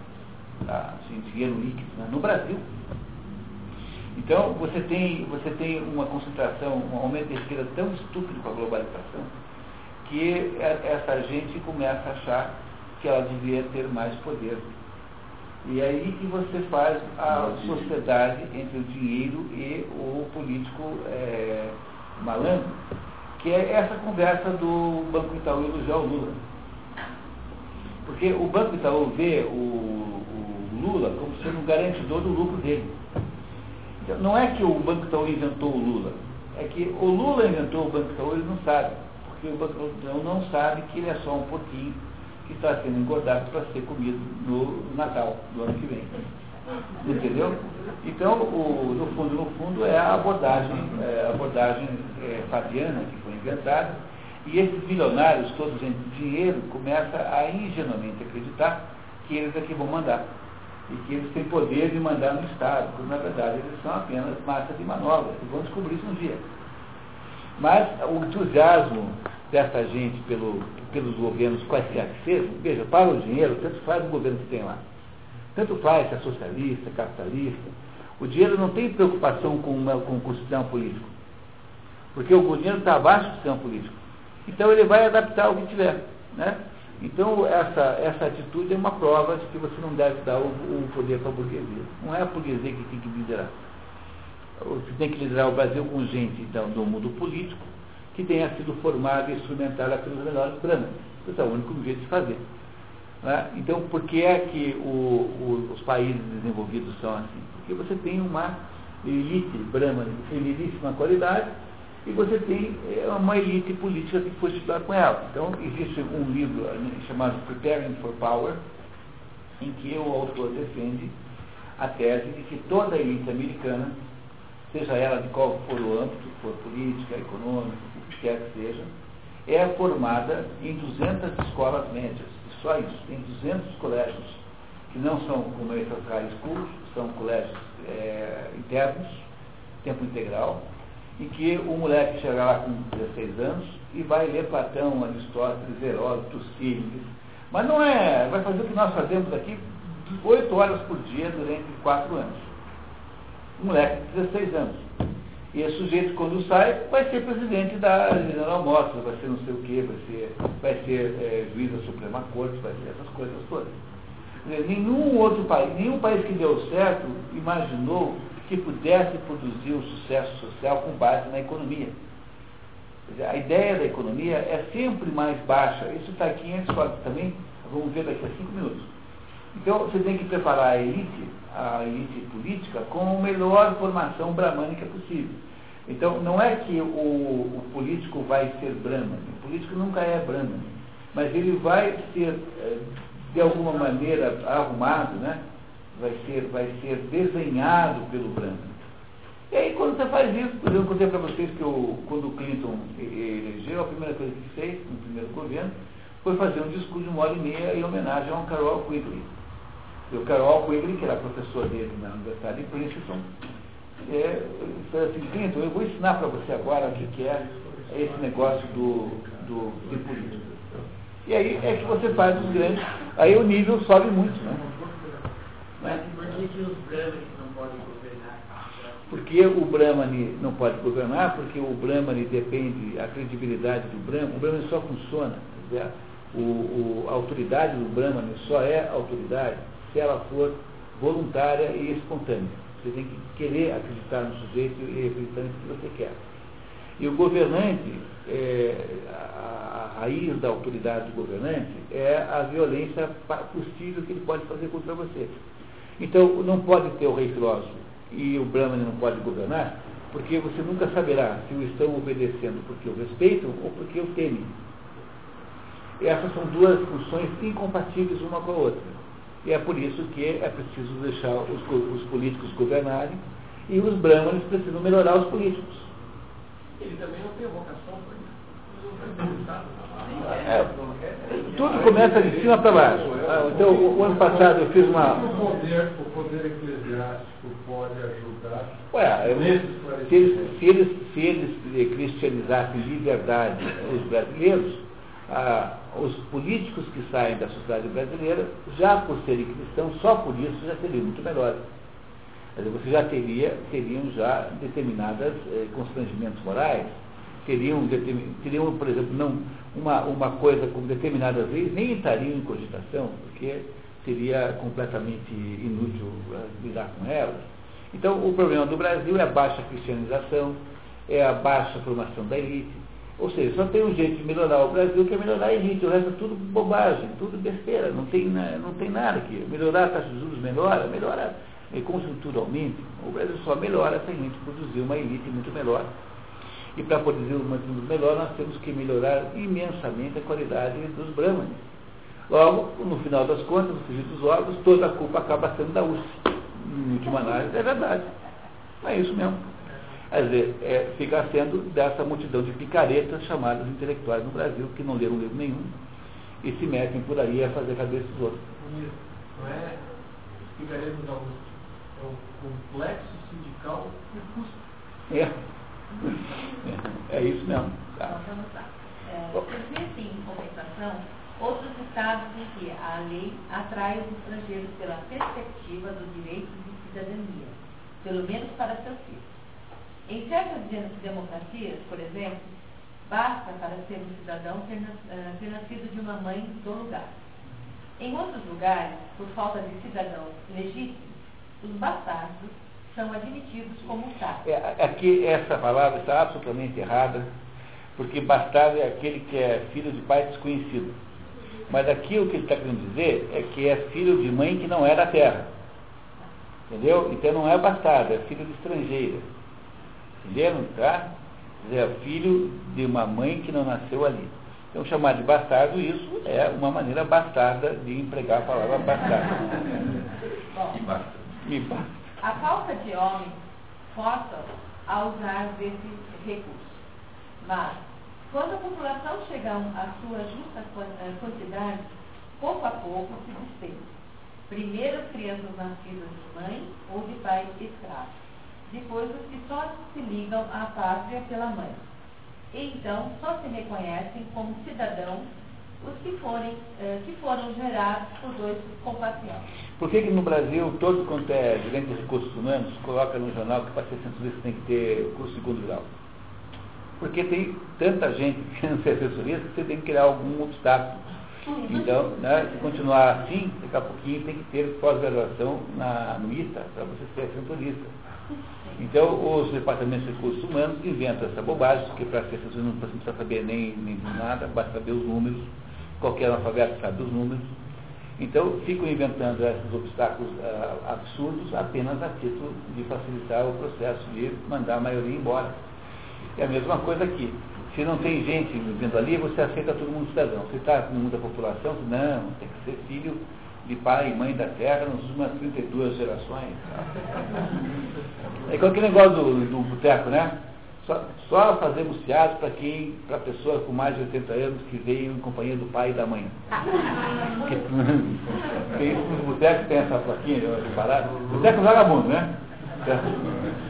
tá? assim, dinheiro líquido, né? no Brasil. Então, você tem, você tem uma concentração, um aumento de riqueza tão estúpido com a globalização, que essa gente começa a achar que ela devia ter mais poder. E é aí que você faz a sociedade entre o dinheiro e o político é, malandro, que é essa conversa do Banco Itaú elogiar o Lula. Porque o Banco Itaú vê o, o Lula como sendo um garantidor do lucro dele. Então, não é que o Banco Itaú inventou o Lula, é que o Lula inventou o Banco Itaú, ele não sabe. Porque o Banco Itaú não sabe que ele é só um porquinho que está sendo engordado para ser comido no Natal do ano que vem. Entendeu? Então, o, no fundo, no fundo, é a abordagem, é abordagem é, fabiana que foi inventada, e esses milionários, todos em dinheiro, começam a ingenuamente acreditar que eles é que vão mandar. E que eles têm poder de mandar no Estado, quando na verdade eles são apenas massa de manobra, e vão descobrir isso um dia. Mas o entusiasmo dessa gente pelo, pelos governos quaisquer que sejam, veja, para o dinheiro, tanto faz o governo que tem lá. Tanto faz se é socialista, capitalista. O dinheiro não tem preocupação com, uma, com, o sistema político. Porque o dinheiro está abaixo do sistema político. Então ele vai adaptar o que tiver. Né? Então essa, essa atitude é uma prova de que você não deve dar o, o poder para a burguesia. Não é a burguesia que tem que liderar. Você tem que liderar o Brasil com gente então, do mundo político que tenha sido formada e instrumentada pelos melhores brancos. Esse é o único jeito de fazer. Né? Então, por que é que o, o, os países desenvolvidos são assim? Porque você tem uma elite brahma de primeiríssima qualidade e você tem é, uma elite política que foi estudar com ela. Então, existe um livro né, chamado Preparing for Power, em que o autor defende a tese de que toda a elite americana, seja ela de qual for o âmbito, for política, econômica, quer que seja, é formada em 200 escolas médias só isso. Tem 200 colégios que não são como esses high schools, são colégios é, internos, tempo integral, em que o moleque chega lá com 16 anos e vai ler Platão, Aristóteles, Heródoto, Tucídides. Mas não é, vai fazer o que nós fazemos aqui 8 horas por dia durante 4 anos. Um moleque de 16 anos. E esse sujeito, quando sai, vai ser presidente da General Motors, vai ser não sei o quê, vai ser, vai ser é, juiz da Suprema Corte, vai ser essas coisas todas. Nenhum outro país, nenhum país que deu certo imaginou que pudesse produzir o sucesso social com base na economia. Dizer, a ideia da economia é sempre mais baixa. Isso está aqui em escola também, vamos ver daqui a cinco minutos. Então você tem que preparar a elite a elite política com a melhor formação bramânica possível. Então, não é que o, o político vai ser brahmane, o político nunca é brahmane, mas ele vai ser, eh, de alguma maneira, arrumado, né? vai, ser, vai ser desenhado pelo brahmane. E aí, quando você faz isso, por exemplo, eu contei para vocês que o, quando o Clinton elegeu, a primeira coisa que fez no primeiro governo foi fazer um discurso de uma hora e meia em homenagem a um Carol Quigley o Carol Quigley, que era professor dele na Universidade de Princeton, é, falou assim, Clinton, eu vou ensinar para você agora o que, é esse negócio do, do, de política. E aí é que você faz os grandes, aí o nível sobe muito, né? Mas por que, os Brahmanes não podem governar? Porque o Brahmani não pode governar, porque o Brahmani depende, a credibilidade do Brahmani, o Brahmani só funciona, o, o, a autoridade do Brahmani só é autoridade se ela for voluntária e espontânea. Você tem que querer acreditar no sujeito e acreditar no que você quer. E o governante, é, a, a raiz da autoridade do governante é a violência possível que ele pode fazer contra você. Então, não pode ter o rei filósofo e o Brahman não pode governar, porque você nunca saberá se o estão obedecendo porque o respeitam ou porque o temem. Essas são duas funções incompatíveis uma com a outra. E é por isso que é preciso deixar os, os políticos governarem e os brahmanes precisam melhorar os políticos. Ele também não tem vocação é, tudo começa de cima para baixo. Ah, então, o, o, ano passado eu fiz uma. O poder, o poder eclesiástico pode ajudar. Ué, se eles, se, eles, se eles cristianizassem de verdade os brasileiros, ah, os políticos que saem da sociedade brasileira, já por serem cristãos, só por isso já seriam muito melhores. Quer dizer, você já teria, teriam já determinados eh, constrangimentos morais, teriam, teriam, por exemplo, não, uma, uma coisa como determinadas leis nem estariam em cogitação, porque seria completamente inútil uh, lidar com elas. Então, o problema do Brasil é a baixa cristianização, é a baixa formação da elite, Ou seja, só tem um jeito de melhorar o Brasil que é melhorar a elite, o resto é tudo bobagem, tudo besteira, não tem, não tem nada aqui. Melhorar a taxa de juros melhora, melhora conjunturalmente. O Brasil só melhora se a gente produzir uma elite muito melhor. E para produzir uma elite melhor, nós temos que melhorar imensamente a qualidade dos brahmanes. Logo, no final das contas, no frigir dos ovos, toda a culpa acaba sendo da URSS. Em última análise, é verdade. É isso mesmo. Quer dizer, é, fica sendo dessa multidão de picaretas chamadas intelectuais no Brasil, que não leram livro nenhum, e se metem por aí a fazer a cabeça dos outros. Não é picaretas da USP, é o complexo sindical e É. é. É isso mesmo. Tá. Então, vamos lá. É, em compensação, outros estados em que a lei atrai os estrangeiros pela perspectiva dos direitos de cidadania, pelo menos para seus filhos. Em certas democracias, por exemplo, basta para ser um cidadão ter, eh, ter nascido de uma mãe do lugar. Em outros lugares, por falta de cidadãos legítimos, os bastardos são admitidos como tal. É, aqui essa palavra está absolutamente errada, porque bastardo é aquele que é filho de pai desconhecido. Mas aqui o que ele está querendo dizer é que é filho de mãe que não é da terra. Entendeu? Então não é bastardo, é filho de estrangeira. Entenderam? Tá? É filho de uma mãe que não nasceu ali. Então, chamar de bastardo, isso é uma maneira bastarda de empregar a palavra bastardo. Bom, Me basta. A falta de homens força a usar desses recursos. Mas, quando a população chega à sua justa eh, quantidade, pouco a pouco se dispensa. Primeiro as crianças nascidas de mãe ou de pai escravo depois os que só se ligam à pátria pela mãe. E então só se reconhecem como cidadãos os que, forem, eh, que foram gerados por dois compatriotas. Por que, que no Brasil, todo quanto é gerente de recursos humanos, coloca no jornal que para ser censurista tem que ter curso de segundo grau? Porque tem tanta gente querendo ser censurista que você tem que criar algum obstáculo. Então, né, se continuar assim, daqui a pouquinho tem que ter pós-graduação no ITA para você ser censurista. Então, os departamentos de recursos humanos inventam essa bobagem, porque para ser censurista não precisa saber nem, nem nada, basta saber os números, qualquer analfabeto sabe os números. Então, ficam inventando esses obstáculos uh, absurdos apenas a título de facilitar o processo de mandar a maioria embora. É a mesma coisa aqui. Se não tem gente vivendo ali, você aceita todo mundo cidadão. Se está com muita população, não, tem que ser filho de pai e mãe da terra nas últimas 32 gerações. É igual aquele negócio do, do boteco, né? Só, só fazemos teatro para quem, para pessoas com mais de 80 anos que veio em companhia do pai e da mãe. tem isso nos botecos tem essa plaquinha separada. Boteco vagabundo, né?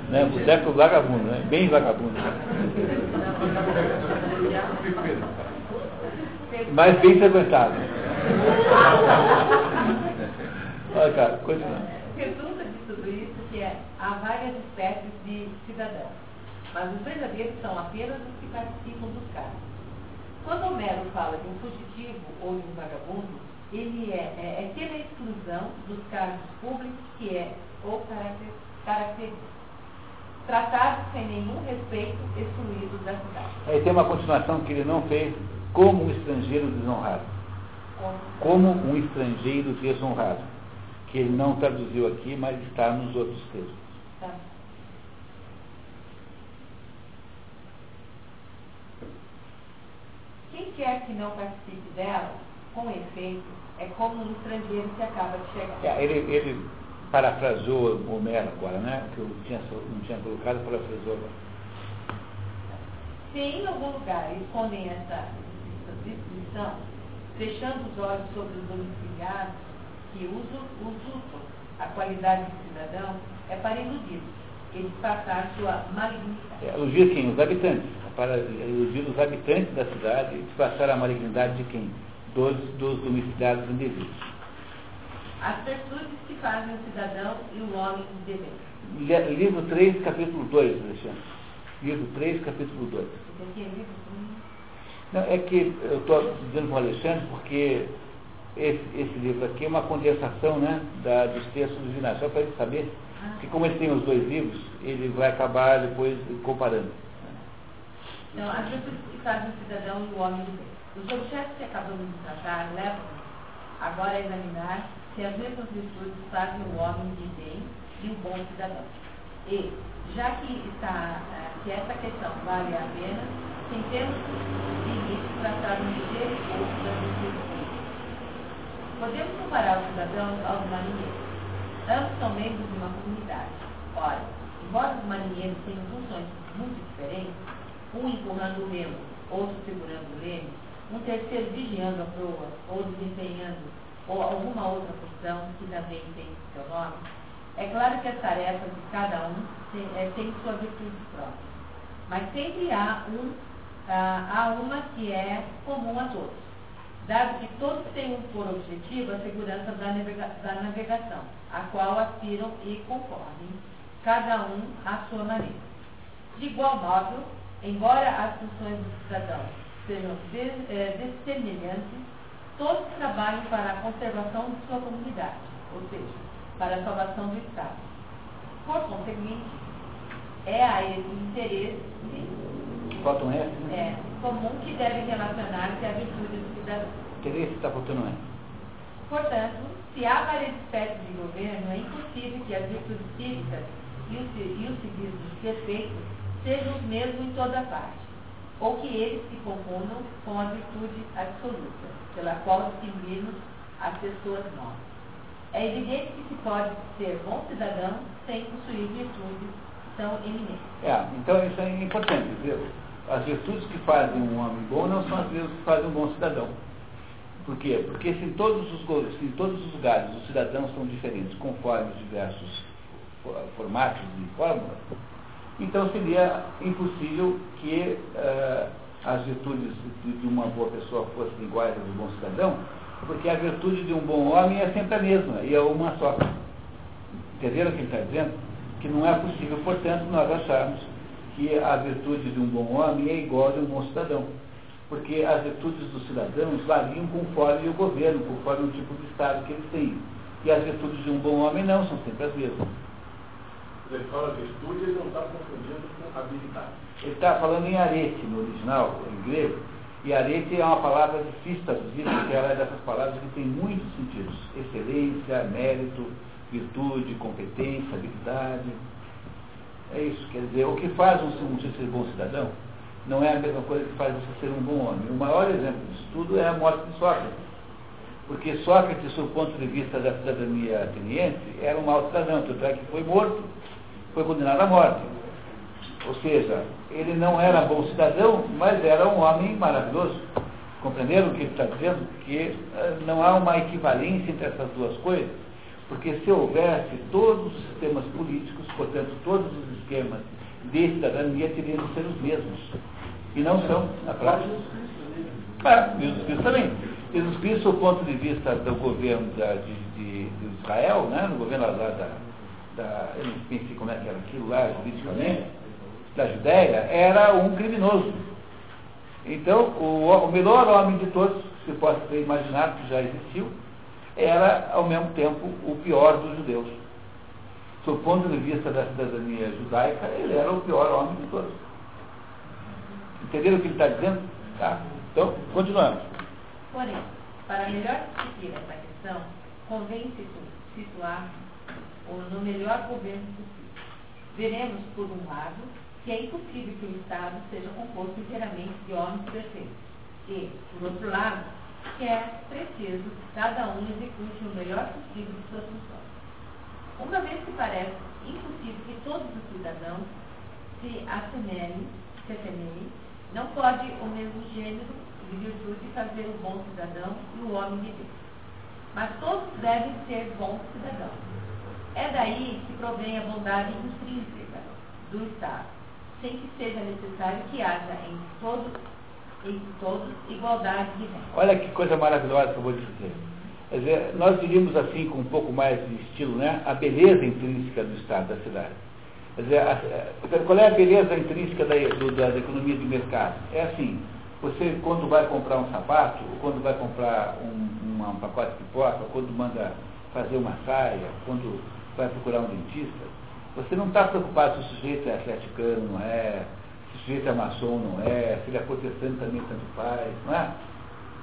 né? Boteco vagabundo, né? Bem vagabundo. Mas bem frequentado. Olha, cara, continua. Resulta de tudo isso que é, há várias espécies de cidadãos, mas os verdadeiros são apenas os que participam dos cargos. Quando Homero fala de um fugitivo ou de um vagabundo, ele é, é, é pela exclusão dos cargos públicos que é ou característico. Tratados sem nenhum respeito, excluídos da cidade. Aí tem uma continuação que ele não fez, como um estrangeiro desonrado. Como um estrangeiro desonrado. Que ele não traduziu aqui, mas está nos outros textos. Tá. Quem quer que não participe dela, com efeito, é como um estrangeiro que acaba de chegar. É, ele, ele parafraseou Homero agora, né? Que eu tinha, não tinha colocado, parafraseou agora. Se em algum lugar escondem essa distinção, fechando os olhos sobre os domiciliados que usurpam a qualidade de cidadão, é para iludir e disfarçar sua malignidade. É, iludir quem? Os habitantes. É para iludir os habitantes da cidade e disfarçar a malignidade de quem? Dos, dos domiciliados indevidos. As virtudes que fazem o cidadão e o homem dever. Livro 3, capítulo 2, Alexandre. Livro 3, capítulo 2. Não, é que eu estou dizendo para o Alexandre porque esse, esse, livro aqui é uma condensação né, da, dos textos originais, só para ele saber que como ele tem os dois livros, ele vai acabar depois comparando. Então, as virtudes que fazem o cidadão e o homem de bem. Os objetos que acabamos de tratar levam-nos agora a examinar se as mesmas virtudes fazem o homem de bem e o bom cidadão. E, já que, está, eh, que essa questão vale a pena, tentemos de início tratar um ligeiro pouco das. Podemos comparar os cidadãos aos marinheiros. Ambos são membros de uma comunidade. Ora, embora os marinheiros tenham funções muito diferentes, um empurrando o remo, outro segurando o leme, um terceiro vigiando a proa, ou desempenhando ou alguma outra função que também tem seu nome, é claro que as tarefas de cada um têm, têm sua virtude própria. Mas sempre há, um, ah, há uma que é comum a todos, dado que todos têm por objetivo a segurança da, navega da navegação, a qual aspiram e concorrem, cada um à sua maneira. De igual modo, embora as funções do cidadão sejam é, dessemelhantes, todos trabalham para a conservação de sua comunidade, ou seja, para a salvação do Estado. Por conseguinte, é a esse interesse Falta um S, né? é, comum que deve relacionar-se à virtude do cidadão. Interesse está faltando um S. Portanto, se há várias espécies de governo, é impossível que as virtudes cívicas e os, e os civismos perfeitos sejam os mesmos em toda parte, ou que eles se confundam com a virtude absoluta, pela qual distinguimos as pessoas novas. É evidente que se pode ser bom cidadão sem possuir virtudes tão eminentes. É, então isso é importante, viu? As virtudes que fazem um homem bom não são as virtudes que fazem um bom cidadão. Por quê? Porque se em todos os, se em todos os lugares os cidadãos são diferentes, conforme os diversos formatos e fórmulas, então seria impossível que uh, as virtudes de, de uma boa pessoa fossem iguais às do bom cidadão, porque a virtude de um bom homem é sempre a mesma, e é uma só. Entenderam o que ele está dizendo? Que não é possível, portanto, nós acharmos que a virtude de um bom homem é igual a de um bom cidadão. Porque as virtudes dos cidadãos variam conforme o governo, conforme o tipo de Estado que eles têm. E as virtudes de um bom homem não, são sempre as mesmas. Ele fala virtude, ele não está confundindo com habilidade. Ele está falando em arete no original, em grego, e arete é uma palavra difícil traduzir, porque ela é dessas palavras que tem muitos sentidos. Excelência, mérito, virtude, competência, habilidade. É isso, quer dizer, o que faz um, você ser bom cidadão não é a mesma coisa que faz você ser um bom homem. O maior exemplo disso tudo é a morte de Sócrates. Porque Sócrates, do ponto de vista da cidadania ateniense, era um mau cidadão, tanto é que foi morto, foi condenado à morte. Ou seja, ele não era bom cidadão, mas era um homem maravilhoso. Compreenderam o que ele está dizendo? Que uh, não há uma equivalência entre essas duas coisas, porque se houvesse todos os sistemas políticos, portanto, todos os esquemas de cidadania teriam de ser os mesmos. E não são, na prática. Ah, Jesus Cristo também. Jesus Cristo, do ponto de vista do governo da, de, de, de, Israel, né, no governo lá da, da, eu não pensei como é que era aquilo lá, juridicamente, da Judéia, era um criminoso. Então, o, o melhor homem de todos, se possa ter imaginado que já existiu, era, ao mesmo tempo, o pior dos judeus. Do ponto de vista da cidadania judaica, ele era o pior homem de todos. Entenderam o que ele está dizendo? Tá? Então, continuamos. Porém, para melhor discutir essa questão, convém situar no melhor governo possível. Veremos, por um lado, que é impossível que o Estado seja composto inteiramente de homens perfeitos. E, por outro lado, que é preciso que cada um execute o melhor possível de suas funções. Uma vez que parece impossível que todos os cidadãos se assemelhem, se assemelhem não pode o mesmo gênero de virtude fazer o bom cidadão e o homem de Deus. Mas todos devem ser bons cidadãos. É daí que provém a bondade intrínseca do Estado sem que seja necessário que haja entre todos, entre todos igualdade de. Olha que coisa maravilhosa que eu vou dizer. Quer dizer, nós diríamos assim, com um pouco mais de estilo, né? A beleza intrínseca do Estado, da cidade. Quer dizer, a, qual é a beleza intrínseca da, do, da, economia de mercado? É assim, você quando vai comprar um sapato, ou quando vai comprar um, um pacote de pipoca, quando manda fazer uma saia, quando vai procurar um dentista, você não está preocupado se o sujeito é atleticano, não é, sujeito é maçom ou não é, se ele é protestante também tanto faz, não é?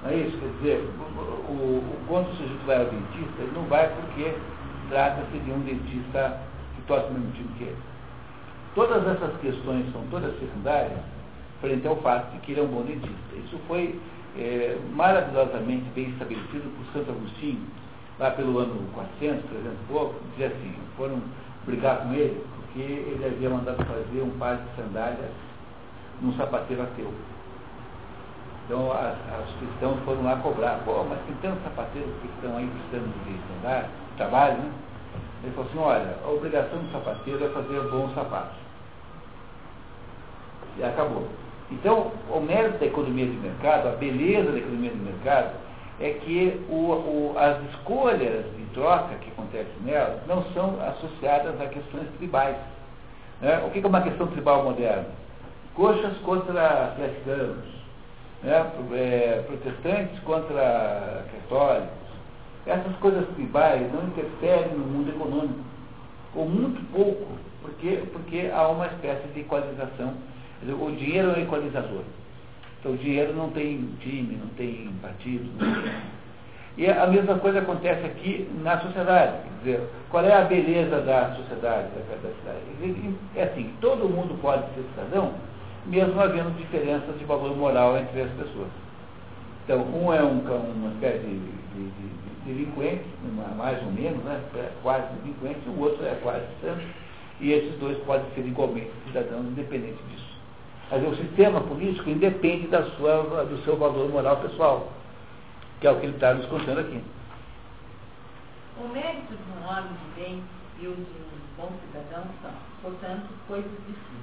Não é isso? Quer dizer, o, o, quando o sujeito vai ao dentista, ele não vai porque trata-se de um dentista que torce o mesmo time que ele. Todas essas questões são todas secundárias frente ao fato de que ele é um bom dentista. Isso foi é, maravilhosamente bem estabelecido por Santo Agostinho, lá pelo ano 400, 300 e pouco, dizia assim, foram brigar com ele, porque ele havia mandado fazer um par de sandálias num sapateiro ateu. Então as, as cristãos foram lá cobrar, pô, mas tem tantos sapateiros que estão aí precisando de sandália, trabalho, né? Ele falou assim, olha, a obrigação do sapateiro é fazer bons sapatos. E acabou. Então, o mérito da economia de mercado, a beleza da economia de mercado, é que o, o, as escolhas de troca que acontecem nela não são associadas a questões tribais. Né? O que é uma questão tribal moderna? Coxas contra cristãos, né? é, protestantes contra católicos. Essas coisas tribais não interferem no mundo econômico, ou muito pouco, porque, porque há uma espécie de equalização. O dinheiro é um equalizador. Então o dinheiro não tem time, não tem partido. Não tem... E a mesma coisa acontece aqui na sociedade. Quer dizer, qual é a beleza da sociedade, da, da cidade? É assim, todo mundo pode ser cidadão, mesmo havendo diferenças de valor moral entre as pessoas. Então, um é um, uma espécie de, de, de delinquente, mais ou menos, né, é quase delinquente, o outro é quase santo, e esses dois podem ser igualmente cidadãos, independente disso. Mas o sistema político independe da sua, do seu valor moral pessoal, que é o que ele está nos contando aqui. O mérito de um homem de bem e o de um bom cidadão são, portanto, coisas distintas.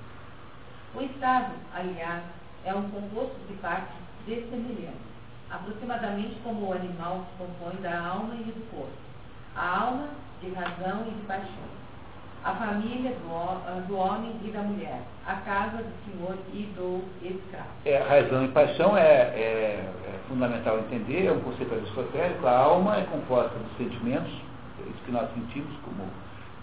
O Estado, aliás, é um composto de partes dessemelhantes, aproximadamente como o animal se compõe da alma e do corpo. A alma de razão e de paixão a família do, do, homem e da mulher, a casa do senhor e do escravo. É, razão e paixão é, é, é, fundamental entender, é um conceito aristotélico. A alma é composta dos sentimentos, isso que nós sentimos como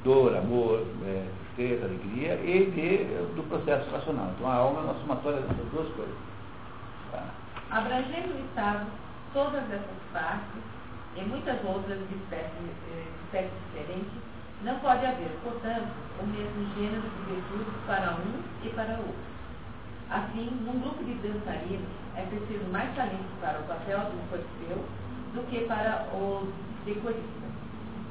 dor, amor, é, tristeza, alegria, e de, do processo racional. Então a alma é uma somatória dessas duas coisas. Tá? Abrangendo o Estado, todas essas partes e muitas outras de espécies, espécies diferentes, não pode haver, portanto, o mesmo gênero de virtudes para um e para outro. Assim, num grupo de dançarinos, é preciso mais talento para o papel do corifeu do que para os decoristas.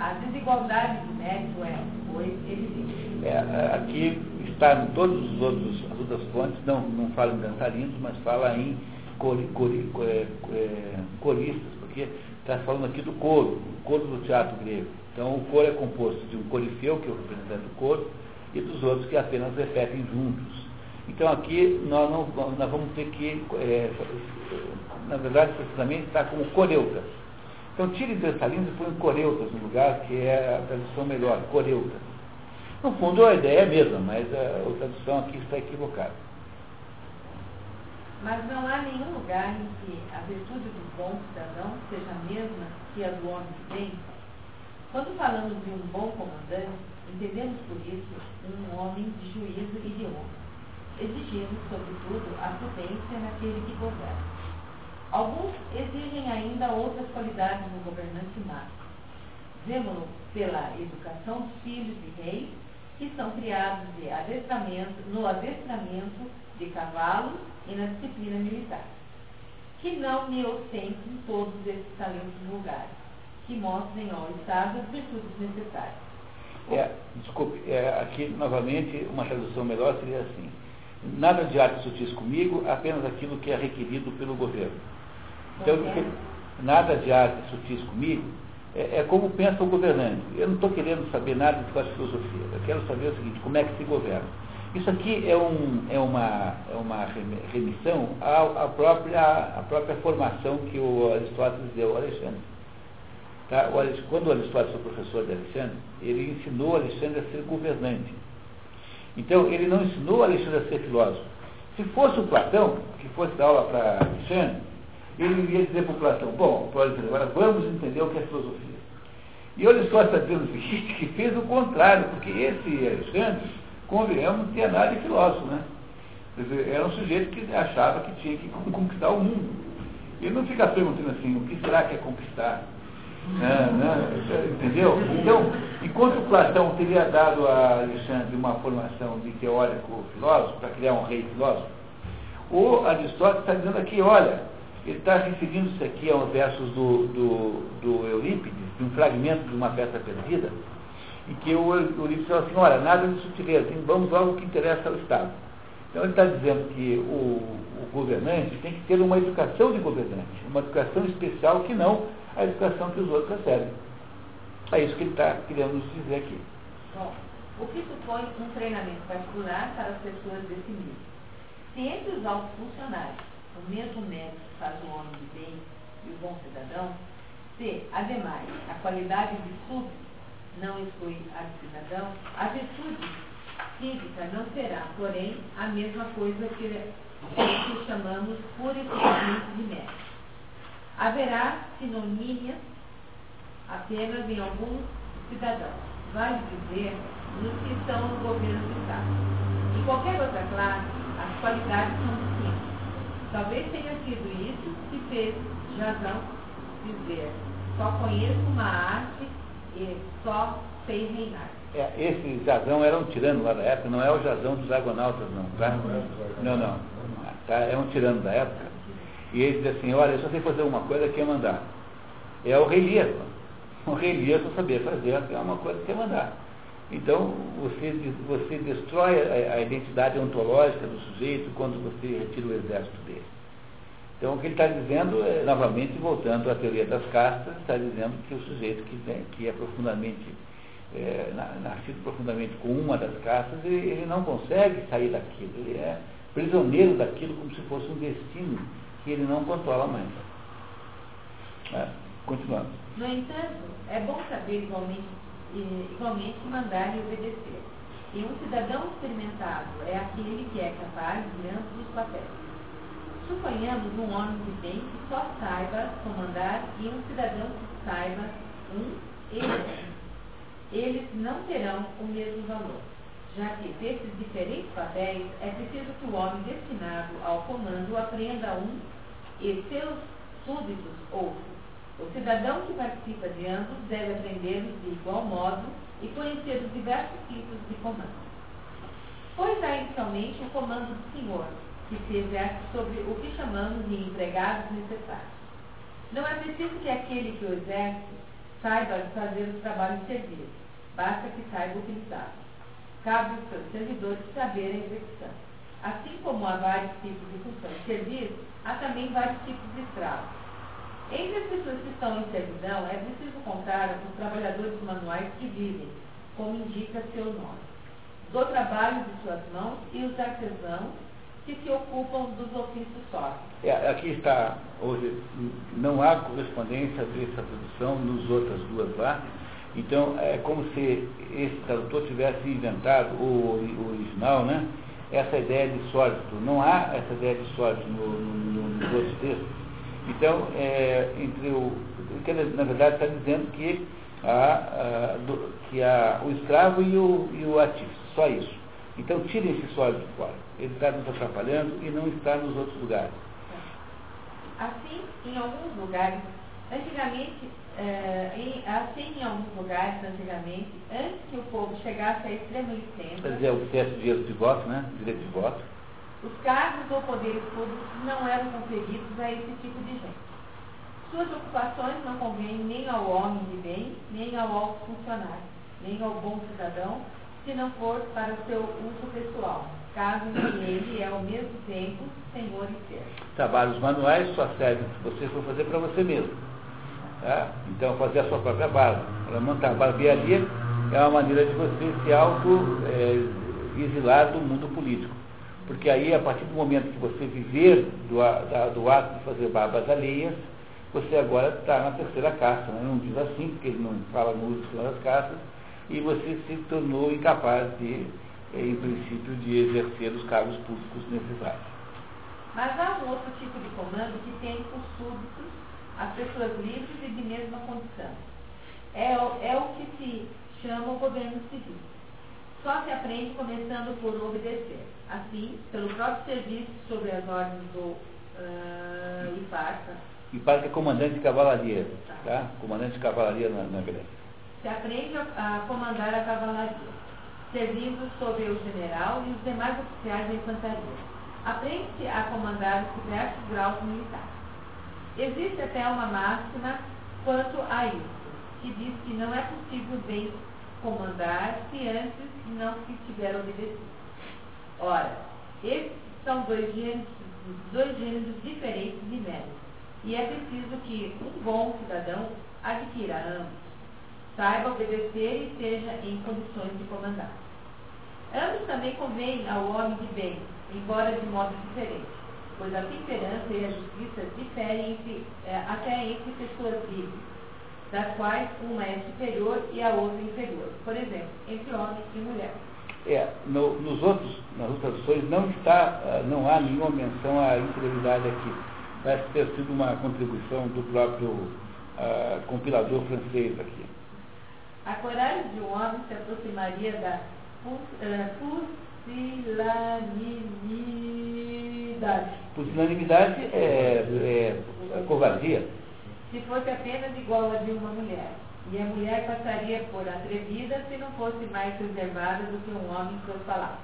A desigualdade de mérito é, pois, evidente. É, aqui está em outros, as outras fontes, não, não fala em dançarinos, mas fala em cori, cori, é, é, coristas, porque está falando aqui do coro, o coro do teatro grego. Então o coro é composto de um corifeu, que é o representante do coro, e dos outros que apenas repetem juntos. Então aqui nós, não, nós vamos ter que, é, na verdade, precisamente está como coreutas. Então tire Dressalinos e põe coreutas no lugar, que é a tradução melhor, coreutas. No fundo a ideia é a mesma, mas a, a tradução aqui está equivocada. Mas não há nenhum lugar em que a virtude do bom cidadão seja a mesma que a do homem de bem, quando falamos de um bom comandante, entendemos por isso um homem de juízo e de honra, exigindo, sobretudo, a prudência naquele que governa. Alguns exigem ainda outras qualidades no governante máximo. Vemo-lo pela educação dos filhos de reis, que são criados de adestramento, no adestramento de cavalos e na disciplina militar, que não me ostentem todos esses talentos vulgares que mostrem ao Estado as virtudes necessárias. É, desculpe, é, aqui novamente uma tradução melhor seria assim. Nada de arte sutis comigo, apenas aquilo que é requerido pelo governo. Então, nada de arte sutis comigo é, é, como pensa o governante. Eu não estou querendo saber nada de filosofia. Eu quero saber o seguinte, como é que se governa. Isso aqui é, um, é, uma, é uma remissão à, à, própria, à própria formação que o Aristóteles deu ao Alexandre. Tá? O, quando o Aristóteles foi professor de Alexandre, ele ensinou Alexandre a ser governante. Então, ele não ensinou Alexandre a ser filósofo. Se fosse o Platão, que fosse dar aula para Alexandre, ele ia dizer para o Platão, bom, agora vamos entender o que é filosofia. E o Aristóteles está dizendo o seguinte, que fez o contrário, porque esse Alexandre, convenhamos, não tinha nada de filósofo, né? Era um sujeito que achava que tinha que conquistar o mundo. Ele não fica perguntando assim, o que será que é conquistar? Né, né, entendeu? Então, enquanto Platão teria dado a Alexandre uma formação de teórico filósofo, para criar um rei filósofo, o Aristóteles está dizendo aqui, olha, ele está referindo-se aqui aos versos do, do, do Eurípides, de um fragmento de uma peça perdida, em que o Eurípides fala assim, olha, nada de sutileza, vamos logo ao que interessa ao Estado. Então ele está dizendo que o, o governante tem que ter uma educação de governante, uma educação especial que não a educação que os outros recebem. É isso que ele está querendo nos dizer aqui. Bom, o que supõe um treinamento particular para as pessoas desse nível? Se entre os altos funcionários o mesmo método faz o homem de bem e o bom cidadão, se, ademais, a qualidade de súbdito não exclui a de cidadão, a virtude cívica não será, porém, a mesma coisa que, que chamamos pura e de mérito. Haverá sinonímias apenas em alguns cidadãos, vale dizer, nos que estão no governo do Estado. Em qualquer outra classe, as qualidades são. Talvez tenha sido isso que fez Jazão dizer, só conheço uma arte e só sei reinar. É, esse Jazão era um tirano lá da época, não é o Jazão dos Argonautas, não, tá? Não, não. Tá? É um tirano da época. E ele diz assim, olha, eu só sei fazer uma coisa que é mandar. É o rei. O rei Lear só sabia fazer é uma coisa que é mandar. Então, você, você destrói a, a, identidade ontológica do sujeito quando você retira o exército dele. Então, o que ele está dizendo, é, novamente, voltando à teoria das castas, está dizendo que o sujeito que, que é profundamente, é, nascido profundamente com uma das castas, ele, ele não consegue sair daquilo. Ele é prisioneiro daquilo como se fosse um destino que ele não controla mais. É, continuando. No entanto, é bom saber igualmente, igualmente mandar e obedecer. E um cidadão experimentado é aquele que é capaz de ambos os papéis. Suponhamos um homem de bem que só saiba comandar e um cidadão que saiba um e outro. Eles não terão o mesmo valor já que desses diferentes papéis é preciso que o homem destinado ao comando aprenda um e seus súditos outro. O cidadão que participa de ambos deve aprendê-los de igual modo e conhecer os diversos tipos de comando. Pois há inicialmente o comando do Senhor, que se exerce sobre o que chamamos de empregados necessários. Não é preciso que aquele que o exerce saiba fazer os trabalhos de serviço, basta que saiba utilizá-los cabe aos seus servidores saber a execução. Assim como há vários tipos de função de serviço, há também vários tipos de escravos. Entre as pessoas que estão em servidão, é preciso contar os trabalhadores manuais que vivem, como indica seu nome, do trabalho de suas mãos e os artesãos que se ocupam dos ofícios sócios. É, aqui está, hoje, não há correspondência dessa tradução nos outras duas lá, então, é como se esse tradutor tivesse inventado, o, original, né? essa ideia de sólido. Não há essa ideia de sólido no, no, nos outros textos. Então, é, entre o, que na verdade está dizendo que, há, a, do, que há o escravo e o, e o ativo, só isso. Então, tirem esse sólido fora. Ele está nos atrapalhando e não está nos outros lugares. Assim, em alguns lugares, antigamente é, em, assim em alguns lugares antigamente, antes que o povo chegasse à extrema licença. Quer dizer, o texto de direito de voto, né? Direito de voto. Os cargos ou poderes públicos não eram conferidos a esse tipo de gente. Suas ocupações não convêm nem ao homem de bem, nem ao alto funcionário, nem ao bom cidadão, se não for para o seu uso pessoal, caso que ele é ao mesmo tempo senhor e ser. Trabalhos manuais só servem se você for fazer para você mesmo. Tá? Então, fazer a sua própria barba. Montar a barbearia é uma maneira de você se auto-exilar é, do mundo político. Porque aí, a partir do momento que você viver do, da, do ato de fazer barbas alheias, você agora está na terceira casta. Né? Não diz assim, porque ele não fala no uso das e você se tornou incapaz de, é, em princípio, de exercer os cargos públicos necessários. Mas há um outro tipo de comando que tem por súditos as pessoas livres e de mesma condição. É, é o que se chama o governo civil. Só se aprende começando por obedecer. Assim, pelo próprio serviço sobre as ordens do uh, Iparca, Iparca é comandante de cavalaria, tá? Comandante de cavalaria na, na Grécia. se aprende a, a comandar a cavalaria, servindo sob o general e os demais oficiais da infantaria. Aprende-se a comandar os diversos graus militares. Existe até uma máxima quanto a isso, que diz que não é possível bem comandar se antes não se tiver obedecido. Ora, esses são dois gêneros, dois gêneros diferentes de méritos, e é preciso que um bom cidadão adquira ambos, saiba obedecer e esteja em condições de comandar. Ambos também convêm ao homem de bem, embora de modo diferente, pois a temperança e a justiça diferem entre, é, até entre pessoas livres, das quais uma é superior e a outra inferior. Por exemplo, entre homem e mulher. É, no, nos outros, nas outras traduções não está, ah, não há nenhuma menção à infidelidade aqui. Parece ter sido uma contribuição do próprio uh, compilador francês aqui. A coragem de um homem se aproximaria da pusilanimidade. Pusilanimidade é, é, é covardia. Se fosse apenas igual a de uma mulher. E a mulher passaria por atrevida se não fosse mais reservada do que um homem em suas palavras.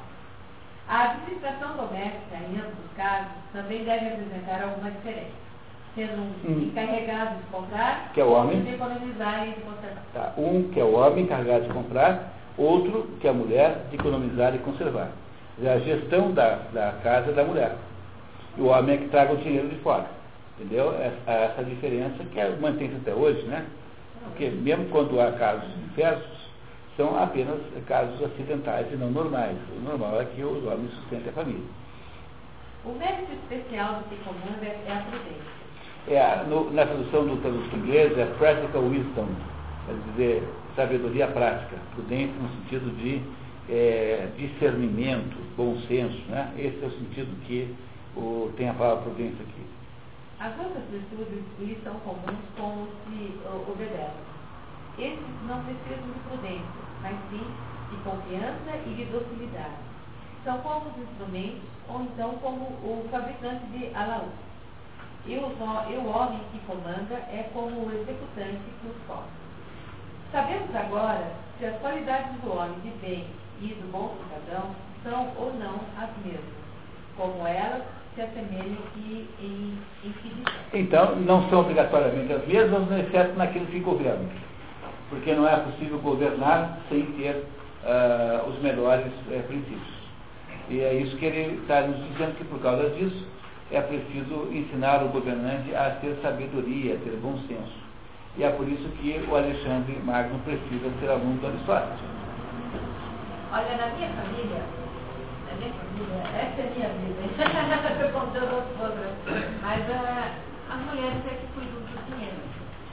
A administração doméstica, em ambos os casos, também deve apresentar alguma diferença, sendo um Hum. encarregado de comprar, Que é o homem. de economizar e de conservar. Tá? Um que é o homem encarregado de comprar, outro que é a mulher de economizar e conservar. É a gestão da, da casa é da mulher. E o homem é que traga o dinheiro de fora. Entendeu? Essa, essa diferença que é, mantém-se até hoje, né? Porque mesmo quando há casos diversos, são apenas casos acidentais e não normais. O normal é que os homens sustentem a família. O mérito especial do que comanda é a prudência. É, no- na tradução do tradução inglês é practical wisdom, quer dizer, sabedoria prática, prudência no sentido de é, discernimento, bom senso, né? Esse é o sentido que o, tem a palavra prudência aqui. As outras virtudes lhes são comuns com os que o- obedecem. Esses não precisam de prudência, mas sim de confiança e de docilidade. São como os instrumentos, ou então como o fabricante de alaúde. E o homem que comanda é como o executante que os forma. Sabemos agora se as qualidades do homem de bem e do bom cidadão são ou não as mesmas, como elas se assemelham e em que diferem. Então, não são obrigatoriamente as mesmas, exceto naquilo que governam. Porque não é possível governar sem ter ah, os melhores eh, princípios. E é isso que ele está nos dizendo que por causa disso é preciso ensinar o governante a ter sabedoria, a ter bom senso. E é por isso que o Alexandre Magno precisa ser aluno do Aristóteles. Olha, na minha família, essa é a minha vida. Estou contando as outras. Mas ah, as mulheres é que cuidam do dinheiro.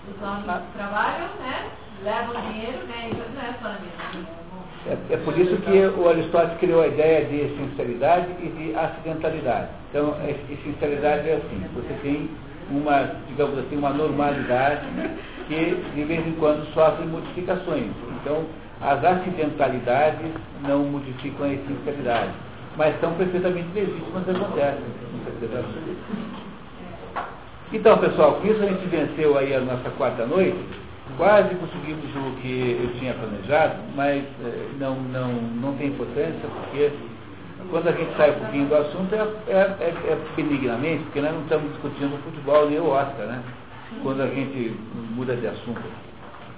Os homens Ah. trabalham, né? Levam dinheiro, né? E não é só na minha família. É, é por isso que o Aristóteles criou a ideia de sinceridade e de acidentalidade. Então, a sinceridade é assim, você tem uma, digamos assim, uma normalidade que de vez em quando sofre modificações. Então, as acidentalidades não modificam a sinceridade, mas são perfeitamente legítimas e acontecem. Então, pessoal, com isso a gente venceu aí a nossa quarta noite. Quase conseguimos o que eu tinha planejado, mas eh, não, não, não tem importância, porque quando a gente sai um pouquinho do assunto é, é, é, é benignamente, porque nós não estamos discutindo futebol nem o Oscar, né? Quando a gente muda de assunto.